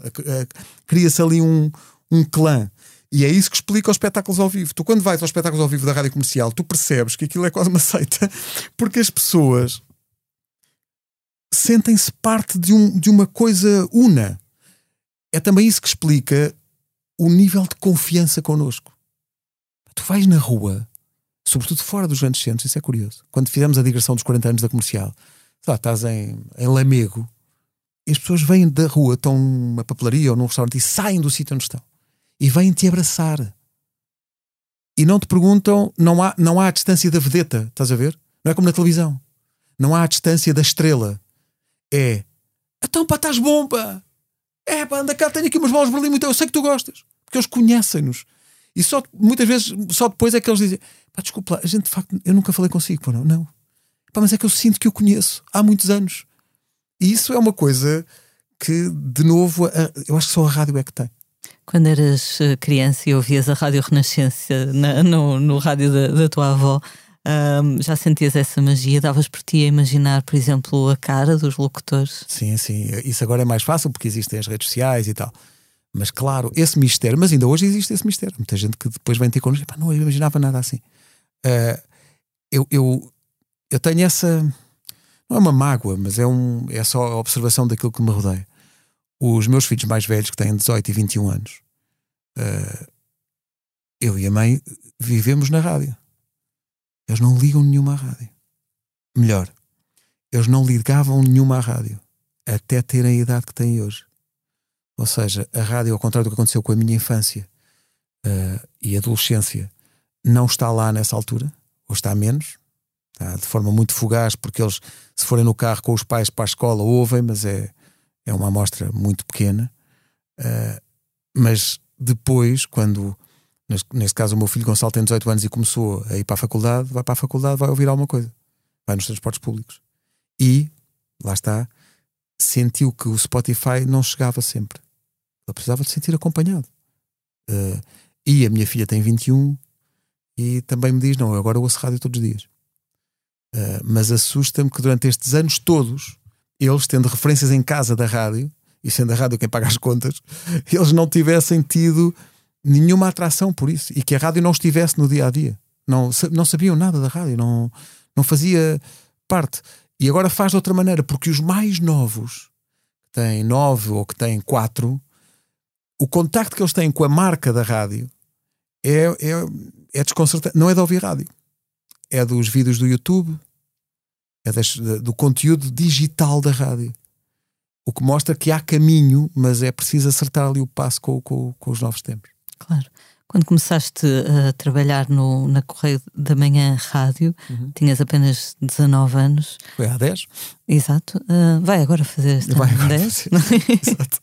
Cria-se ali um, um clã. E é isso que explica os espetáculos ao vivo. Tu, quando vais aos espetáculos ao vivo da rádio comercial, tu percebes que aquilo é quase uma seita, porque as pessoas sentem-se parte de, um, de uma coisa una. É também isso que explica o nível de confiança connosco. Tu vais na rua, sobretudo fora dos grandes centros, isso é curioso. Quando fizemos a digressão dos 40 anos da comercial, lá, estás em, em Lamego e as pessoas vêm da rua, estão numa papelaria ou num restaurante e saem do sítio onde estão e vêm te abraçar. E não te perguntam, não há, não há a distância da vedeta, estás a ver? Não é como na televisão. Não há a distância da estrela. É, então pá, estás bom, pá. É pá, anda cá, tenho aqui umas bolas de Berlim, muito, eu sei que tu gostas. Porque eles conhecem-nos. E só, muitas vezes, só depois é que eles dizem, pá, desculpa lá, a gente de facto, eu nunca falei consigo, pá, não. não. Pá, mas é que eu sinto que eu conheço há muitos anos. E isso é uma coisa que, de novo, eu acho que só a rádio é que tem. Quando eras eh, criança e ouvias a Rádio Renascença na, no, no rádio da, da tua avó, um, já sentias essa magia? Davas por ti a imaginar, por exemplo, a cara dos locutores? Sim, sim. Isso agora é mais fácil porque existem as redes sociais e tal. Mas claro, esse mistério, mas ainda hoje existe esse mistério. Muita gente que depois vem ter connosco, não eu imaginava nada assim. Uh, eu, eu, eu tenho essa. Não é uma mágoa, mas é, um, é só a observação daquilo que me rodeia os meus filhos mais velhos, que têm 18 e 21 anos, uh, eu e a mãe vivemos na rádio. Eles não ligam nenhuma à rádio. Melhor, eles não ligavam nenhuma à rádio até terem a idade que têm hoje. Ou seja, a rádio, ao contrário do que aconteceu com a minha infância uh, e adolescência, não está lá nessa altura, ou está menos, está de forma muito fugaz, porque eles, se forem no carro com os pais para a escola, ouvem, mas é é uma amostra muito pequena, uh, mas depois, quando neste caso o meu filho Gonçalo tem 18 anos e começou a ir para a faculdade, vai para a faculdade, vai ouvir alguma coisa, vai nos transportes públicos. E, lá está, sentiu que o Spotify não chegava sempre. Ele precisava de sentir acompanhado. Uh, e a minha filha tem 21 e também me diz: Não, agora eu ouço rádio todos os dias. Uh, mas assusta-me que durante estes anos todos, eles, tendo referências em casa da rádio, e sendo a rádio quem paga as contas, eles não tivessem tido nenhuma atração por isso e que a rádio não estivesse no dia a dia. Não, não sabiam nada da rádio, não, não fazia parte. E agora faz de outra maneira, porque os mais novos, que têm nove ou que têm quatro, o contacto que eles têm com a marca da rádio é, é, é desconcertante. Não é de ouvir rádio, é dos vídeos do YouTube, é das, do conteúdo digital da rádio. O que mostra que há caminho, mas é preciso acertar ali o passo com, com, com os novos tempos. Claro. Quando começaste a trabalhar no, na Correio da Manhã Rádio, uhum. tinhas apenas 19 anos. Foi há 10? Exato. Uh, vai agora fazer esta vai agora 10. Fazer. Exato.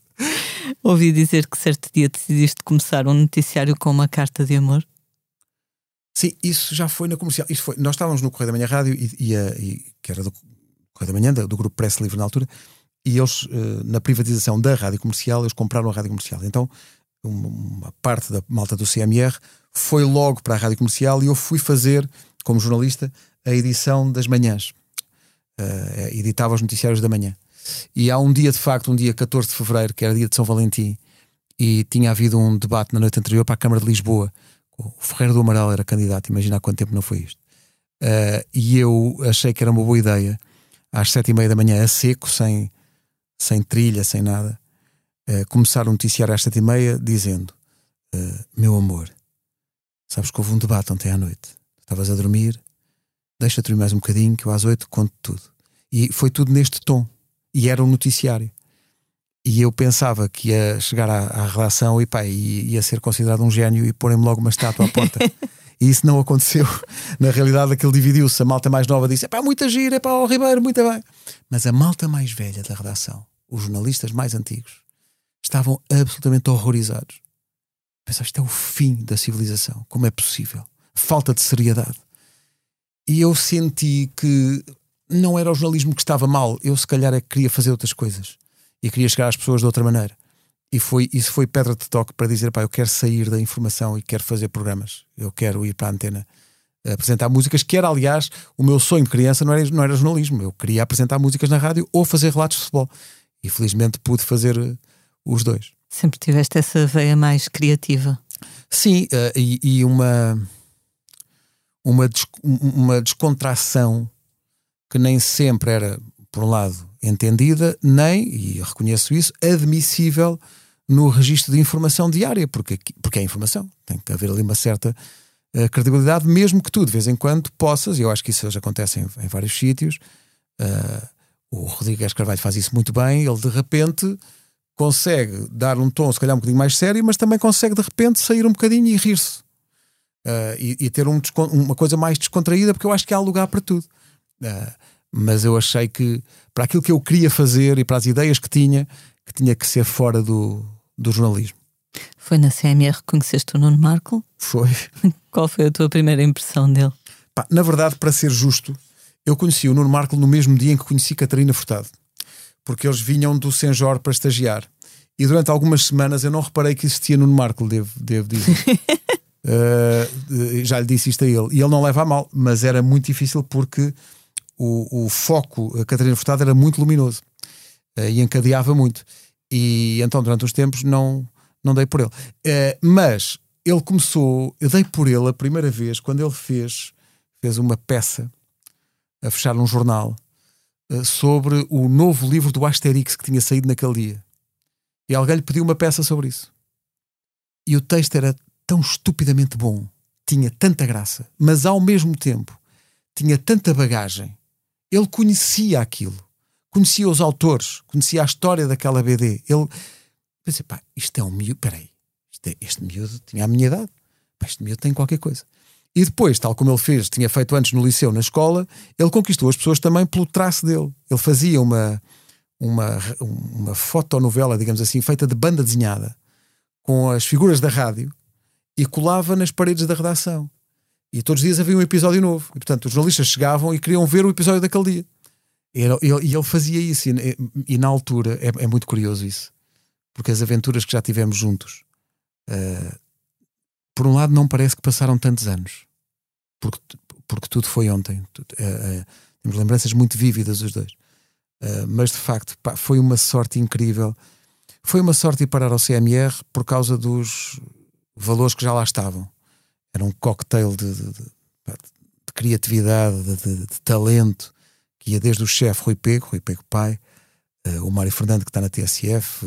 Ouvi dizer que certo dia decidiste começar um noticiário com uma carta de amor. Sim, isso já foi na comercial. Isso foi, nós estávamos no Correio da Manhã Rádio, e, e, e que era do Correio da Manhã, do, grupo Press Livre na altura, e eles, uh, na privatização da rádio comercial, eles compraram a rádio comercial. Então uma parte da malta do CMR foi logo para a rádio comercial e eu fui fazer, como jornalista, a edição das manhãs. Uh, editava os noticiários da manhã. E há um dia, de facto, um dia 14 de fevereiro, que era dia de São Valentim, e tinha havido um debate na noite anterior para a Câmara de Lisboa. O Ferreiro do Amaral era candidato, imagina há quanto tempo não foi isto. Uh, e eu achei que era uma boa ideia, às sete e meia da manhã, a seco, sem, sem trilha, sem nada, uh, começar o noticiário às sete e meia dizendo: uh, Meu amor, sabes que houve um debate ontem à noite. Estavas a dormir, deixa-te dormir mais um bocadinho, que eu às oito conto tudo. E foi tudo neste tom. E era um noticiário. E eu pensava que ia chegar à, à redação e pá, ia ser considerado um gênio e porem-me logo uma estátua à porta. e isso não aconteceu. Na realidade, aquilo dividiu-se. A malta mais nova disse: é pá, muita gira, é pá, o Ribeiro, muito bem. Mas a malta mais velha da redação, os jornalistas mais antigos, estavam absolutamente horrorizados. Pensaste, isto é o fim da civilização. Como é possível? Falta de seriedade. E eu senti que não era o jornalismo que estava mal, eu se calhar é que queria fazer outras coisas e queria chegar às pessoas de outra maneira. E foi, isso foi pedra de toque para dizer: pá, eu quero sair da informação e quero fazer programas, eu quero ir para a antena apresentar músicas, que era, aliás, o meu sonho de criança não era, não era jornalismo, eu queria apresentar músicas na rádio ou fazer relatos de futebol. E felizmente pude fazer os dois. Sempre tiveste essa veia mais criativa. Sim, uh, e, e, uma, uma, uma descontração que nem sempre era, por um lado, entendida, nem, e reconheço isso, admissível no registro de informação diária, porque, porque é informação, tem que haver ali uma certa uh, credibilidade, mesmo que tu de vez em quando possas, e eu acho que isso já acontece em, em vários sítios. Uh, o Rodrigues Carvalho faz isso muito bem, ele de repente consegue dar um tom, se calhar um bocadinho mais sério, mas também consegue de repente sair um bocadinho e rir-se. Uh, e, e, ter um, uma coisa mais descontraída, porque eu acho que há lugar para tudo. Uh, mas eu achei que para aquilo que eu queria fazer e para as ideias que tinha, que tinha que ser fora do, do jornalismo. Foi na CMR que conheceste o Nuno Marco? Foi. Qual foi a tua primeira impressão dele? Pá, na verdade, para ser justo, eu conheci o Nuno Marco no mesmo dia em que conheci Catarina Furtado porque eles vinham do Senjor para estagiar. E durante algumas semanas eu não reparei que existia Nuno Marco, devo, devo dizer. uh, já lhe disse isto a ele. E ele não leva a mal, mas era muito difícil porque o, o foco, a Catarina Furtado, era muito luminoso uh, e encadeava muito. E então, durante os tempos, não, não dei por ele. Uh, mas ele começou, eu dei por ele a primeira vez quando ele fez, fez uma peça a fechar um jornal eh, sobre o novo livro do Asterix que tinha saído naquele dia. E alguém lhe pediu uma peça sobre isso. E o texto era tão estupidamente bom, tinha tanta graça, mas ao mesmo tempo tinha tanta bagagem. Ele conhecia aquilo, conhecia os autores, conhecia a história daquela BD. Ele pensei, pá, isto é um miúdo, peraí, é, este miúdo tinha a minha idade, pá, este miúdo tem qualquer coisa. E depois, tal como ele fez, tinha feito antes no liceu, na escola, ele conquistou as pessoas também pelo traço dele. Ele fazia uma, uma, uma fotonovela, digamos assim, feita de banda desenhada, com as figuras da rádio, e colava nas paredes da redação. E todos os dias havia um episódio novo. E, portanto, os jornalistas chegavam e queriam ver o episódio daquele dia. E ele, ele, fazia isso. E, e na altura, é, é, muito curioso isso. Porque as aventuras que já tivemos juntos, uh, por um lado, não parece que passaram tantos anos. Porque porque tudo foi ontem. Uh, uh, temos lembranças muito vívidas os dois. Mas de facto, pá, foi uma sorte incrível. Foi uma sorte ir parar ao CMR por causa dos valores que já lá estavam. Era um cocktail de, de, de, de criatividade, de, talento, que ia desde o chefe Rui Pego, Rui Pego pai, o Mário Fernando, que está na TSF,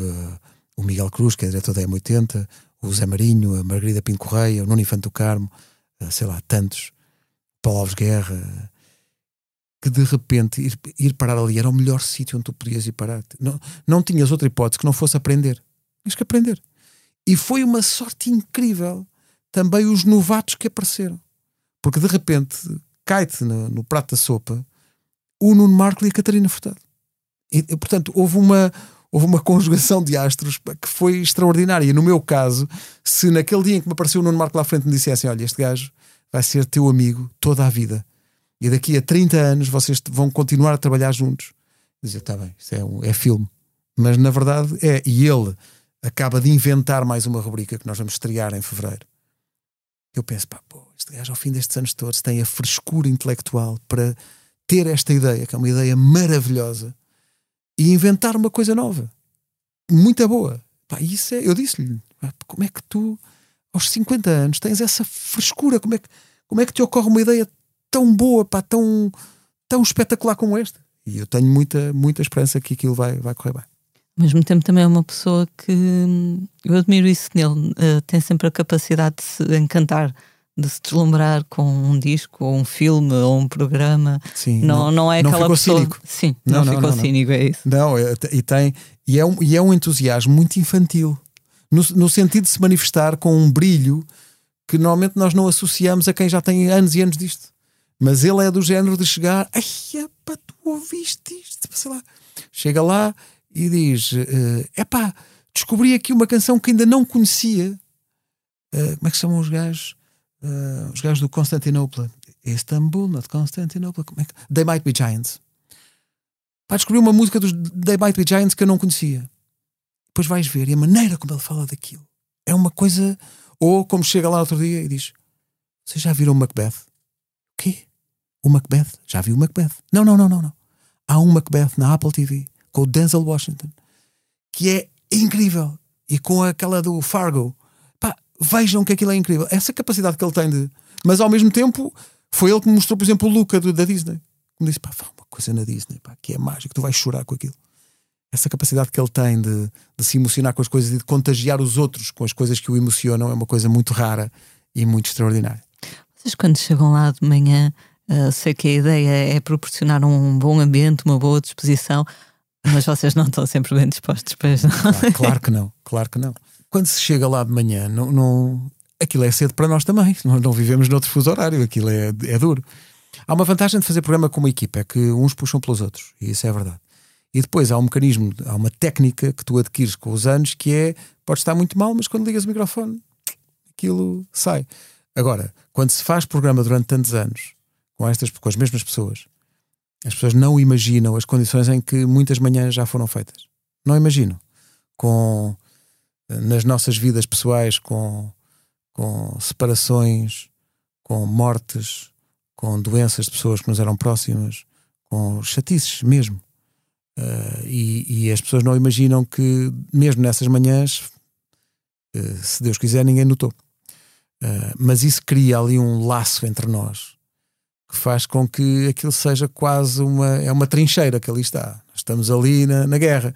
o Miguel Cruz, que é diretor da M80, o Zé Marinho, a Margarida Pinto Correia, o Nuno Infante do Carmo, sei lá, tantos, Paulo Alves Guerra, que de repente ir, ir parar ali era o melhor sítio onde tu podias ir parar. Não, não tinhas outra hipótese que não fosse aprender. Tinhas que aprender. E foi uma sorte incrível também os novatos que apareceram. Porque de repente cai-te no, no, prato da sopa o Nuno Marco e a Catarina Furtado. E, portanto, houve uma, houve uma conjugação de astros que foi extraordinária. E no meu caso, se naquele dia em que me apareceu o Nuno Marco lá à frente me dissessem: Olha, este gajo vai ser teu amigo toda a vida e daqui a 30 anos vocês vão continuar a trabalhar juntos. Dizer, está bem, isso é, um, é filme. Mas na verdade é. E ele acaba de inventar mais uma rubrica que nós vamos estrear em fevereiro. Eu penso, pá, pô, este gajo ao fim destes anos todos tem a frescura intelectual para ter esta ideia, que é uma ideia maravilhosa, e inventar uma coisa nova. Muito boa. Pá, isso é, eu disse-lhe, como é que tu, aos 50 anos, tens essa frescura? Como é que, como é que te ocorre uma ideia tão boa, pá, tão, tão espetacular como esta. E eu tenho muita, muita esperança que aquilo vai, vai correr bem. Ao mesmo tempo, também é uma pessoa que eu admiro isso nele, uh, tem sempre a capacidade de se encantar, de se deslumbrar com um disco, ou um filme, ou um programa. Sim, não, não, não é não aquela pessoa. Cínico. Sim, não, não ficou não, cínico, é isso. Não, é, e tem, e é, um, e é um entusiasmo muito infantil, no, no sentido de se manifestar com um brilho que normalmente nós não associamos a quem já tem anos e anos disto. Mas ele é do género de chegar, ai, epá, tu ouviste isto? Sei lá. Chega lá e diz: é epá, descobri aqui uma canção que ainda não conhecia. Uh, como é que chamam os gajos? Uh, os gajos do Constantinopla. Istanbul, not Constantinopla. Como é que... They Might Be Giants. Pá, descobri uma música dos They Might Be Giants que eu não conhecia. Depois vais ver e a maneira como ele fala daquilo é uma coisa. Ou como chega lá outro dia e diz: Vocês já viram Macbeth? O quê? O Macbeth. Já viu o Macbeth? Não, não, não, não, não. Há um Macbeth na Apple TV com o Denzel Washington que é incrível. E com aquela do Fargo. Pá, vejam que aquilo é incrível. Essa capacidade que ele tem de. Mas ao mesmo tempo, foi ele que me mostrou, por exemplo, o Luca do, da Disney. Me disse, pá, uma coisa na Disney, pá, que é mágico, tu vais chorar com aquilo. Essa capacidade que ele tem de, de se emocionar com as coisas e de contagiar os outros com as coisas que o emocionam é uma coisa muito rara e muito extraordinária. Vocês, quando chegam lá de manhã, Uh, sei que a ideia é proporcionar um bom ambiente, uma boa disposição, mas vocês não estão sempre bem dispostos para isso. Claro, claro, que não, claro que não. Quando se chega lá de manhã, não, não, aquilo é cedo para nós também. Nós não vivemos noutro fuso horário, aquilo é, é duro. Há uma vantagem de fazer programa com uma equipa, é que uns puxam pelos outros, e isso é verdade. E depois há um mecanismo, há uma técnica que tu adquires com os anos que é, pode estar muito mal, mas quando ligas o microfone, aquilo sai. Agora, quando se faz programa durante tantos anos, com, estas, com as mesmas pessoas, as pessoas não imaginam as condições em que muitas manhãs já foram feitas. Não imaginam. Com, nas nossas vidas pessoais, com, com separações, com mortes, com doenças de pessoas que nos eram próximas, com chatices mesmo. Uh, e, e, as pessoas não imaginam que, mesmo nessas manhãs, uh, se Deus quiser, ninguém notou. Uh, mas isso cria ali um laço entre nós que faz com que aquilo seja quase uma, é uma trincheira que ali está. Estamos ali na, na guerra.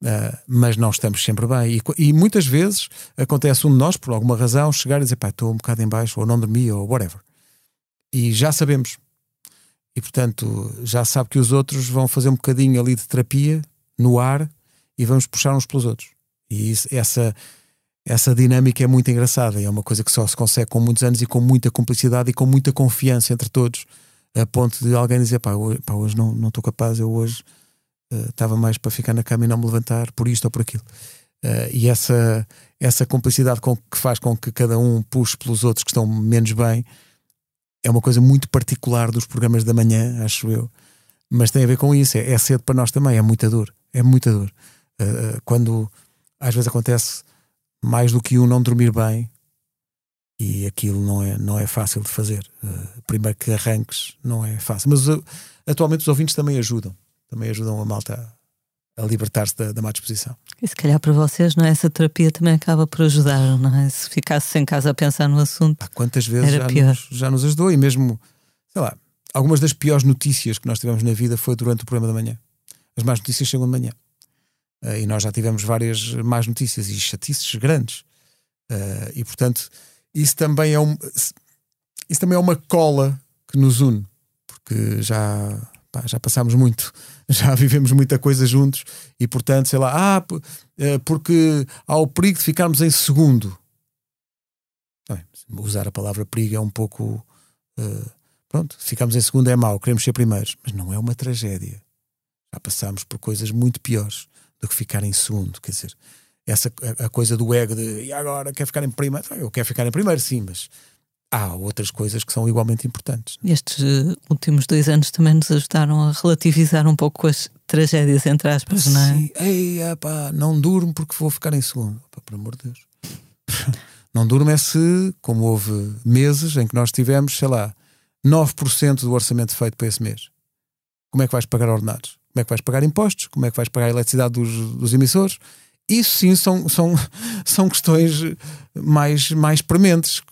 Uh, mas não estamos sempre bem. E, e, muitas vezes acontece um de nós, por alguma razão, chegar e dizer pá, estou um bocado em baixo, ou não dormi, ou whatever. E já sabemos. E portanto, já sabe que os outros vão fazer um bocadinho ali de terapia no ar e vamos puxar uns pelos outros. E isso, essa, essa dinâmica é muito engraçada e é uma coisa que só se consegue com muitos anos e com muita cumplicidade e com muita confiança entre todos, a ponto de alguém dizer: pá, hoje, pá, hoje não, estou capaz, eu hoje uh, estava mais para ficar na cama e não me levantar por isto ou por aquilo. Uh, e essa, essa cumplicidade com, que faz com que cada um puxe pelos outros que estão menos bem é uma coisa muito particular dos programas da manhã, acho eu. Mas tem a ver com isso, é, é cedo para nós também, é muita dor, é muita dor. Uh, quando às vezes acontece mais do que um não dormir bem, e aquilo não é, não é fácil de fazer. Uh, primeiro que arranques, não é fácil. Mas uh, atualmente os ouvintes também ajudam, também ajudam a malta a, a libertar-se da, da má disposição. E se calhar para vocês, não é? Essa terapia também acaba por ajudar, não é? Se ficasse em casa a pensar no assunto. Pá, quantas vezes já nos, já nos ajudou e mesmo, sei lá, algumas das piores notícias que nós tivemos na vida foi durante o programa da manhã. As más notícias chegam de manhã. Uh, e nós já tivemos várias más notícias e chatices grandes. Uh, e portanto, isso também é um, isso também é uma cola que nos une, porque já, pá, já passámos muito, já vivemos muita coisa juntos e portanto, sei lá, ah, eh, porque há o perigo de ficarmos em segundo. Bem, usar a palavra perigo é um pouco. Uh, pronto, ficamos em segundo é mau, queremos ser primeiros, mas não é uma tragédia. Já passámos por coisas muito piores do que ficar em segundo, quer dizer, essa a, coisa do ego de e agora quer ficar em primeiro, eu quero ficar em primeiro, sim, mas há outras coisas que são igualmente importantes. Estes uh, últimos dois anos também nos ajudaram a relativizar um pouco as tragédias, entre aspas, não é? Sim, ei, epá, não durmo porque vou ficar em segundo. Epá, por amor de Deus. não durmo é se, como houve meses em que nós tivemos, sei lá, 9% do orçamento feito para esse mês. Como é que vais pagar ordenados? Como é que vais pagar impostos? Como é que vais pagar a eletricidade dos, dos emissores? Isso sim são, são, são questões mais, mais prementes.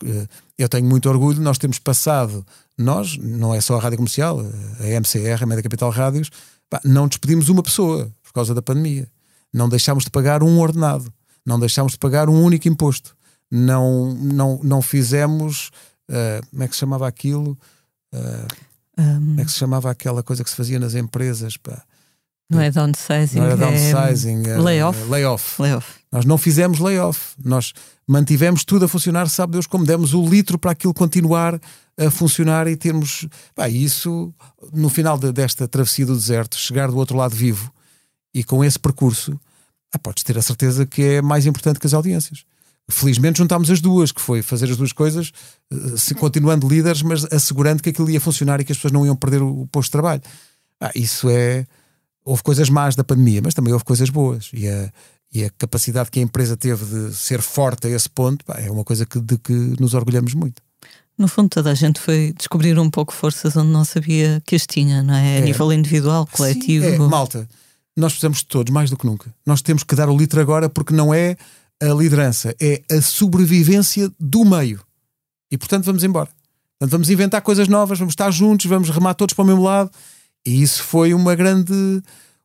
Eu tenho muito orgulho, nós temos passado, nós, não é só a rádio comercial, a MCR, a Média Capital Rádios, não despedimos uma pessoa por causa da pandemia. Não deixámos de pagar um ordenado, não deixámos de pagar um único imposto, não, não, não fizemos. Uh, como é que se chamava aquilo? Uh, um... Como é que se chamava aquela coisa que se fazia nas empresas? Pá? Não é downsizing. Não era downsizing. É layoff. layoff. Layoff. Nós não fizemos layoff. Nós mantivemos tudo a funcionar, sabe Deus como demos o litro para aquilo continuar a funcionar e termos. Pá, isso, no final de, desta travessia do deserto, chegar do outro lado vivo e com esse percurso, ah, podes ter a certeza que é mais importante que as audiências. Felizmente juntámos as duas, que foi fazer as duas coisas, eh, se, continuando líderes, mas assegurando que aquilo ia funcionar e que as pessoas não iam perder o, o posto de trabalho. Ah, isso é houve coisas más da pandemia, mas também houve coisas boas. E a, e a capacidade que a empresa teve de ser forte a esse ponto pá, é uma coisa que, de que nos orgulhamos muito. No fundo, toda a gente foi descobrir um pouco forças onde não sabia que as tinha, não é? A é. nível individual, coletivo. Sim, é, malta, nós precisamos de todos, mais do que nunca. Nós temos que dar o litro agora porque não é a liderança, é a sobrevivência do meio. E portanto vamos embora. Portanto, vamos inventar coisas novas, vamos estar juntos, vamos remar todos para o mesmo lado e isso foi uma grande,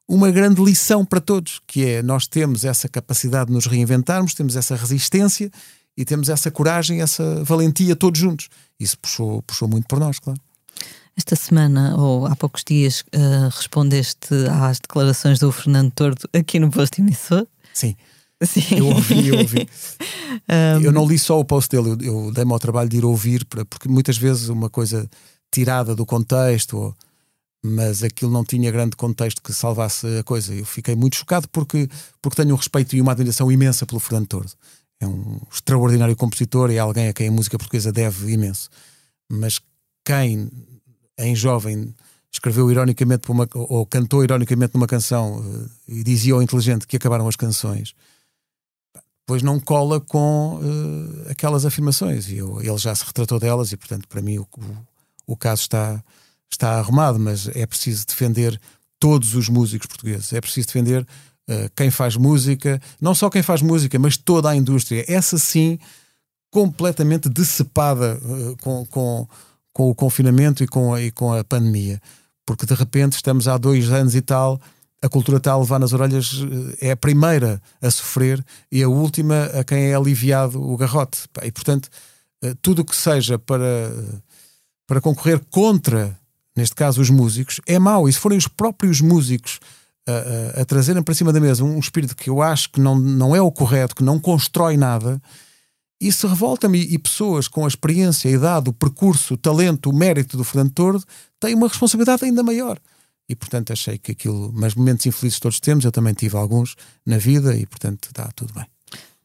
uma grande lição para todos, que é nós temos essa capacidade de nos reinventarmos, temos essa resistência e temos essa coragem, essa valentia todos juntos. Isso puxou, puxou muito por nós, claro. Esta semana, ou há poucos dias, uh, respondeste às declarações do Fernando Tordo aqui no posto emissor. Sim. Sim. Eu ouvi, eu ouvi. um... Eu não li só o post dele, eu, eu dei-me ao trabalho de ir ouvir, porque muitas vezes uma coisa tirada do contexto ou mas aquilo não tinha grande contexto que salvasse a coisa. Eu fiquei muito chocado porque, porque tenho um respeito e uma admiração imensa pelo Fernando Tordo. É um extraordinário compositor e é alguém a quem a música portuguesa deve imenso. Mas quem, em jovem, escreveu ironicamente uma, ou cantou ironicamente numa canção uh, e dizia ao inteligente que acabaram as canções, pois não cola com uh, aquelas afirmações. E eu, ele já se retratou delas e, portanto, para mim o, o, o caso está está arrumado, mas é preciso defender todos os músicos portugueses. É preciso defender uh, quem faz música, não só quem faz música, mas toda a indústria. Essa sim, completamente decepada uh, com, com, com o confinamento e com, e com a pandemia. Porque de repente estamos há dois anos e tal, a cultura está a levar nas orelhas, eh, é a primeira a sofrer e a última a quem é aliviado o garrote. E portanto, tudo o que seja para, para concorrer contra neste caso os músicos, é mau. E se forem os próprios músicos a, a, a trazerem para cima da mesa um espírito que eu acho que não, não é o correto, que não constrói nada, isso revolta-me. E pessoas com a experiência, a idade, o percurso, o talento, o mérito do Fernando Tordo têm uma responsabilidade ainda maior. E portanto achei que aquilo, mas momentos infelizes todos temos, eu também tive alguns na vida e portanto está tudo bem.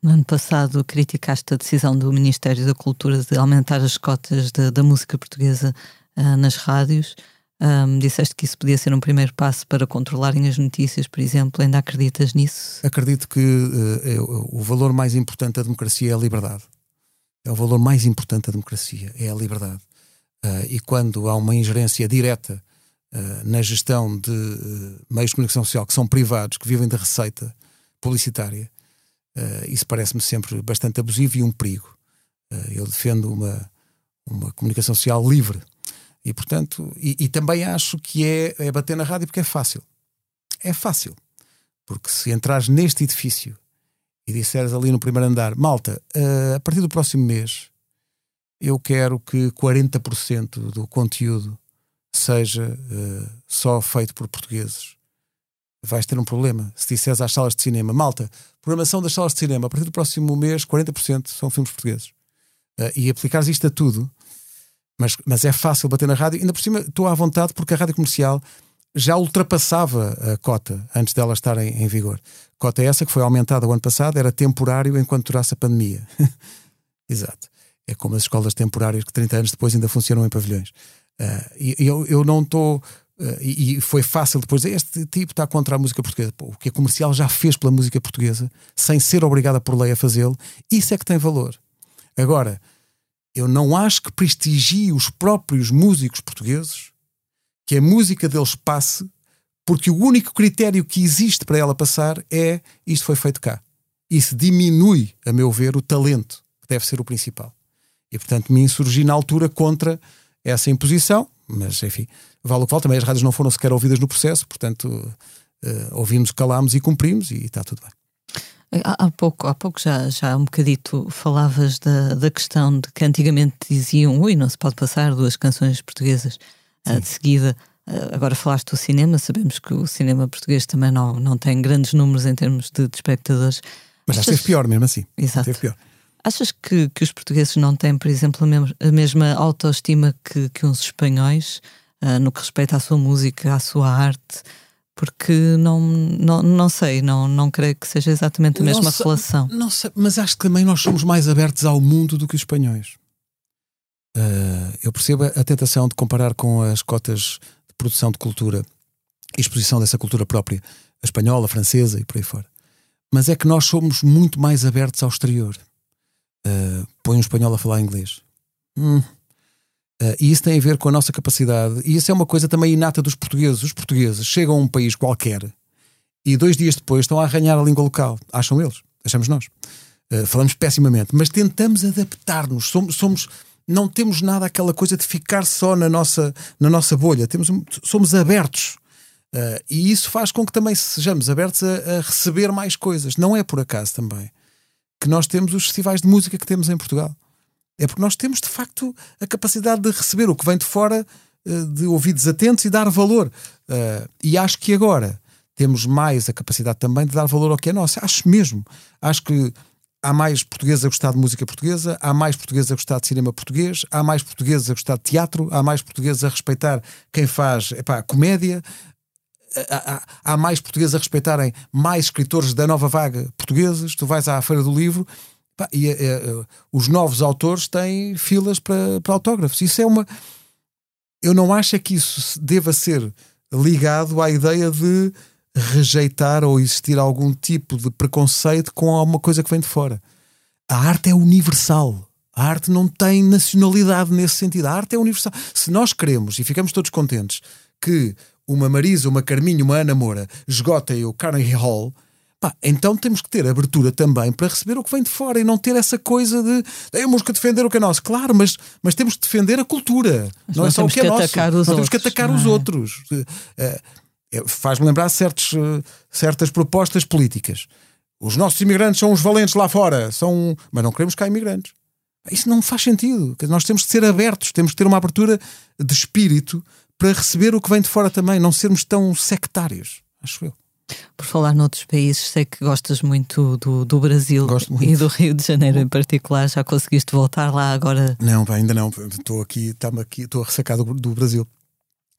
No ano passado criticaste a decisão do Ministério da Cultura de aumentar as cotas da, da música portuguesa uh, nas rádios. Um, disseste que isso podia ser um primeiro passo para controlarem as notícias, por exemplo. Ainda acreditas nisso? Acredito que uh, é, o valor mais importante da democracia é a liberdade. é o valor mais importante da democracia, é a liberdade. Uh, e quando há uma ingerência direta na gestão de uh, meios de comunicação social que são privados, que vivem da receita publicitária, isso parece-me sempre bastante abusivo e um perigo. eu defendo uma, uma comunicação social livre. E, portanto, e, e também acho que é, é bater na rádio porque é fácil. É fácil. Porque se entrares neste edifício e disseres ali no primeiro andar, malta, a partir do próximo mês eu quero que 40% do conteúdo seja uh, só feito por portugueses. Vais ter um problema. Se disseres às salas de cinema, malta, programação das salas de cinema, a partir do próximo mês, 40% são filmes portugueses. Uh, e aplicares isto a tudo, mas, mas é fácil bater na rádio. Ainda por cima, estou à vontade porque a rádio comercial já ultrapassava a cota antes dela estar em, em vigor. Cota essa que foi aumentada o ano passado, era temporário enquanto durasse a pandemia. Exato. É como as escolas temporárias que 30 anos depois ainda funcionam em pavilhões. Uh, eu, eu não estou. Uh, e, foi fácil depois. Este tipo está contra a música portuguesa. Pô, o que a comercial já fez pela música portuguesa, sem ser obrigada por lei a fazê-lo, isso é que tem valor. Agora, eu não acho que prestigie os próprios músicos portugueses que a música deles passe, porque o único critério que existe para ela passar é isto foi feito cá. Isso diminui, a meu ver, o talento, que deve ser o principal. E, portanto, me insurgi na altura contra essa imposição, mas, enfim, vale o que vale. Também as rádios não foram sequer ouvidas no processo, portanto, uh, ouvimos, calámos e cumprimos e está tudo bem. Há pouco, há pouco já, já um bocadito falavas da, da questão de que antigamente diziam ui, não se pode passar duas canções portuguesas uh, de seguida. Uh, agora falaste do cinema, sabemos que o cinema português também não, não tem grandes números em termos de, de espectadores. Mas já esteve pior mesmo assim. Exato. pior. Achas que, que os portugueses não têm, por exemplo, a, mesma autoestima que, que uns espanhóis uh, no que respeita à sua música, à sua arte? porque não, não, não sei, não, não creio que seja exatamente a mesma não relação. Não sei, mas acho que também nós somos mais abertos ao mundo do que os espanhóis. Uh, eu percebo a tentação de comparar com as cotas de produção de cultura e exposição dessa cultura própria, a espanhola, a francesa e por aí fora. Mas é que nós somos muito mais abertos ao exterior. Uh, põe um espanhol a falar inglês. Hum, Uh, e isso tem a ver com a nossa capacidade, e isso é uma coisa também inata dos portugueses. Os portugueses chegam a um país qualquer e dois dias depois estão a arranhar a língua local. Acham eles, achamos nós. Uh, falamos pessimamente, mas tentamos adaptar-nos. Somos, somos, não temos nada aquela coisa de ficar só na nossa, na nossa bolha. Temos, somos abertos. Uh, e isso faz com que também sejamos abertos a, a receber mais coisas. Não é por acaso também que nós temos os festivais de música que temos em Portugal. É porque nós temos, de facto, a capacidade de receber o que vem de fora, eh, de ouvidos atentos e dar valor. Eh, e acho que agora temos mais a capacidade também de dar valor ao que é nosso. Acho mesmo. Acho que há mais portugueses a gostar de música portuguesa, há mais portugueses a gostar de cinema português, há mais portugueses a gostar de teatro, há mais portugueses a respeitar quem faz epá, comédia, há, há, mais portugueses a respeitarem mais escritores da nova vaga portugueses. Tu vais à Feira do Livro e, é, os novos autores têm filas para, para autógrafos. Isso é uma. Eu não acho é que isso deva ser ligado à ideia de rejeitar ou existir algum tipo de preconceito com alguma coisa que vem de fora. A arte é universal. A arte não tem nacionalidade nesse sentido. A arte é universal. Se nós queremos e ficamos todos contentes que uma Marisa, uma Carminho, uma Ana Moura esgotem o Carnegie Hall, Pá, então temos que ter abertura também para receber o que vem de fora e não ter essa coisa de temos que defender o que é nosso. Claro, mas, mas temos que defender a cultura. Mas não, é só o que, é nosso. Não temos que atacar os é? outros. É, Faz-me lembrar certos, eh, certas propostas políticas. Os nossos imigrantes são os valentes lá fora, são... mas não queremos cá imigrantes. Isso não faz sentido. Nós temos que ser abertos, temos que ter uma abertura de espírito para receber o que vem de fora também, não sermos tão sectários, acho eu. Por falar noutros países, sei que gostas muito do, do Brasil e do Rio de Janeiro em particular. Já conseguiste voltar lá agora? Não, ainda não. Estou aqui, estou aqui, estou ressacado do, do Brasil.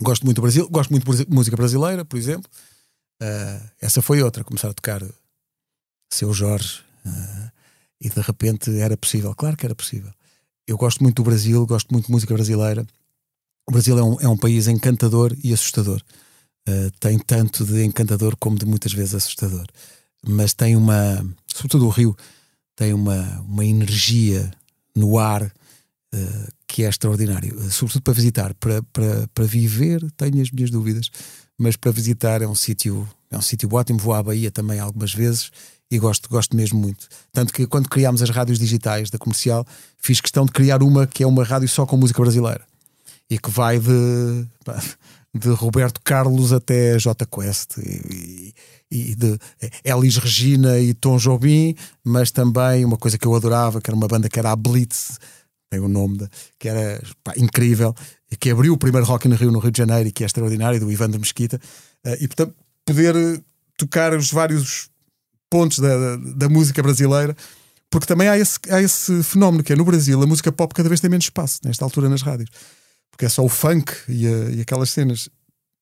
Gosto muito do Brasil, gosto muito de música brasileira, por exemplo. Uh, essa foi outra, começar a tocar Seu Jorge uh, e de repente era possível. Claro que era possível. Eu gosto muito do Brasil, gosto muito de música brasileira. O Brasil é um, é um país encantador e assustador. Eh, tem tanto de encantador como de muitas vezes assustador. Mas tem uma, sobretudo o Rio, tem uma, uma energia no ar uh, que é extraordinário, uh, sobretudo para visitar, para, para, para viver, tenho as minhas dúvidas, mas para visitar é um sítio é um sítio ótimo. Vou à Bahia também algumas vezes e gosto, gosto mesmo muito. Tanto que quando criámos as rádios digitais da comercial, fiz questão de criar uma que é uma rádio só com música brasileira e que vai de, de Roberto Carlos até J Quest e, e de Elis Regina e Tom Jobim, mas também uma coisa que eu adorava, que era uma banda que era a Blitz, tem o nome, de, que era pá, incrível, e que abriu o primeiro Rock in Rio no Rio de Janeiro e que é extraordinário, do Ivan de Mesquita, uh, e portanto poder tocar os vários pontos da, da música brasileira, porque também há esse, há esse fenómeno que é no Brasil a música pop cada vez tem menos espaço nesta altura nas rádios, porque é só o funk e, a, e aquelas cenas.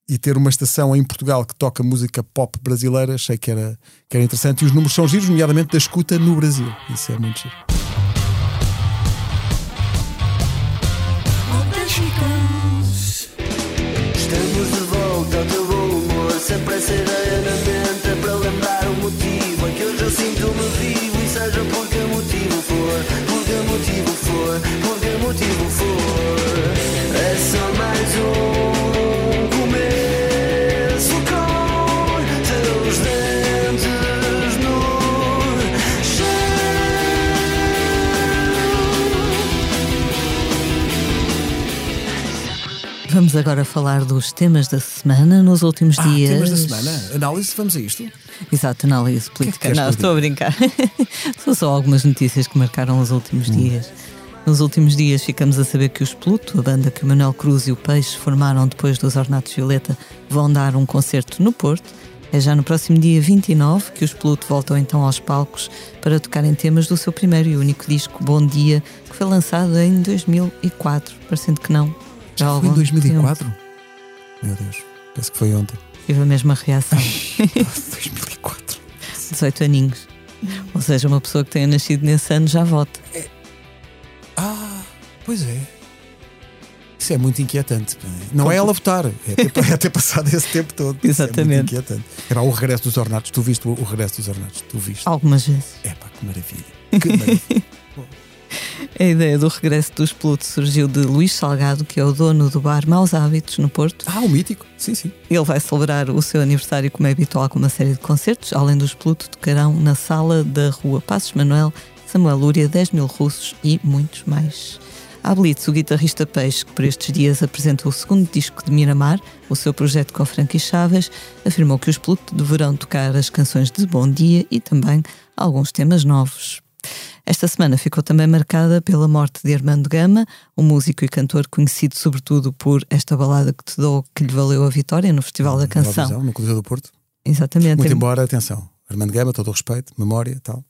E ter uma estação em Portugal que toca música pop brasileira, achei que era, que era interessante. E os números são giros, nomeadamente da escuta no Brasil. Isso é muito giro. Estamos de volta bom humor, sempre essa ideia para lembrar o motivo. É que hoje eu sinto-me vivo e seja por que motivo for, por que motivo for, por que motivo for. Vamos agora falar dos temas da semana nos últimos Ah, dias. temas da semana. Análise, vamos a isto. Exato, análise política. queres Não, que eu estou a brincar. São só algumas notícias que marcaram os últimos dias. Nos últimos dias ficamos a saber que os Pluto, a banda que o Manuel Cruz e o Peixe formaram depois dos Ornatos Violeta, vão dar um concerto no Porto. É já no próximo dia 29 que os Pluto voltam então aos palcos para tocarem temas do seu primeiro e único disco, Bom Dia, que foi lançado em 2004. Parecendo que não. Já há Foi em algum 2004? Meu Deus, penso que foi ontem. tempo. Tive a mesma reação. 2004. 18 aninhos. Ou seja, uma pessoa que tenha nascido nesse ano já vota. Ah, pois é. Isso é muito inquietante. Não é ela votar, é ter, é ter passado esse tempo todo. Isso É Exatamente. muito inquietante. É pá, o regresso dos ornatos. Tu viste o, o regresso dos ornatos? Tu viste? Algumas vezes. É pá, que maravilha. Que maravilha. A ideia do regresso dos Pluto surgiu de Luís Salgado, que é o dono do bar Maus Hábitos, no Porto. ah, o mítico. Sim, sim. Ele vai celebrar o seu aniversário, como é habitual, com uma série de concertos. Além dos Pluto, tocarão na sala da rua Passos Manuel, Samuel Lúria, 10 mil russos e muitos mais. Blitz, o guitarrista Peixe, que por estes dias apresenta o segundo disco de Miramar, o seu projeto com Frankie Chaves, afirmou que os Pluto deverão tocar as canções de Bom Dia e também alguns temas novos. Esta semana ficou também marcada pela morte de Armando Gama, um músico e cantor conhecido sobretudo por esta balada que te dou, que lhe valeu a vitória no Festival da Canção. Eurovisão, no Coliseu do Porto. Exatamente. Muito embora, atenção, Armando Gama, todo o respeito, memória e tal,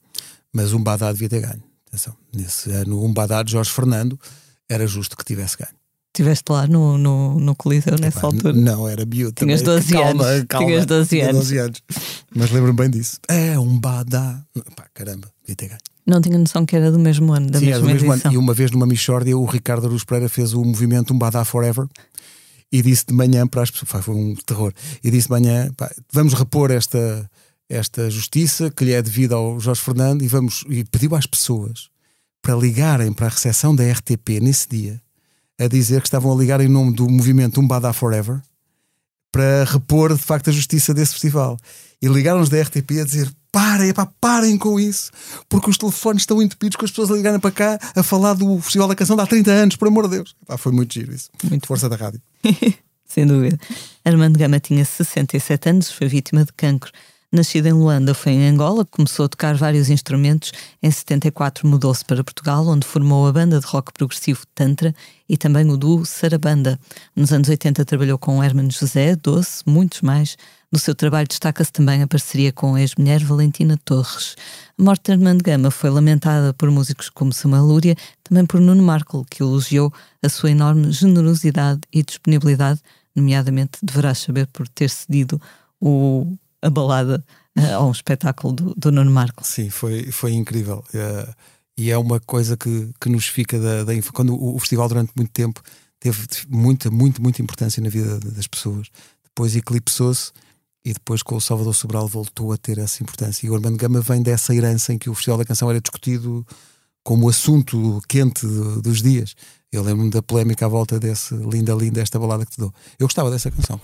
mas um Badá devia ter ganho. Atenção, nesse ano, um Badá de Jorge Fernando era justo que tivesse ganho. Estiveste lá no, no, no Coliseu nessa Epá, altura. Não, era miúdo. Tinhas também. 12 calma, anos. Calma, Tinhas 12 tinha anos. 12 anos. Mas lembro-me bem disso. É um Badá. Pá, caramba, devia ter ganho. Não tinha noção que era do mesmo ano, da Sim, era mesma do mesmo ano. edição. E uma vez numa Michórdia, o Ricardo Aruz Pereira fez o movimento Um Badá Forever e disse de manhã para as pessoas, foi um terror, e disse de manhã, pá, vamos repor esta, esta justiça que lhe é devida ao Jorge Fernando e, vamos, e pediu às pessoas para ligarem para a recepção da RTP nesse dia a dizer que estavam a ligar em nome do movimento Um Badá Forever para repor de facto a justiça desse festival. E ligaram-nos da RTP a dizer: parem, epá, parem com isso, porque os telefones estão entupidos com as pessoas a ligarem para cá a falar do Festival da Canção de há 30 anos, por amor de Deus. Epá, foi muito giro isso. Muito Força da rádio. Sem dúvida. Armando Gama tinha 67 anos, foi vítima de cancro. Nascido em Luanda, foi em Angola, começou a tocar vários instrumentos. Em 74 mudou-se para Portugal, onde formou a banda de rock progressivo Tantra e também o duo Sarabanda. Nos anos 80 trabalhou com Hermano José, Doce, muitos mais. No seu trabalho destaca-se também a parceria com a ex-mulher Valentina Torres. A morte de Armando Gama foi lamentada por músicos como Samuel Lúria, também por Nuno Marco, que elogiou a sua enorme generosidade e disponibilidade, nomeadamente deverás saber por ter cedido o, a balada eh, a um espetáculo do, do Nuno Marco. Sim, foi, foi incrível. Eh, e é uma coisa que, que nos fica da, da Quando o, o festival, durante muito tempo, teve muita, muito, muita importância na vida das pessoas. Depois eclipsou-se e depois com o Salvador Sobral voltou a ter essa importância. E o Armando Gama vem dessa herança em que o Festival da Canção era discutido como assunto quente do- dos dias. Eu lembro-me da polémica à volta desse linda, linda, esta balada que te dou. Eu gostava dessa canção.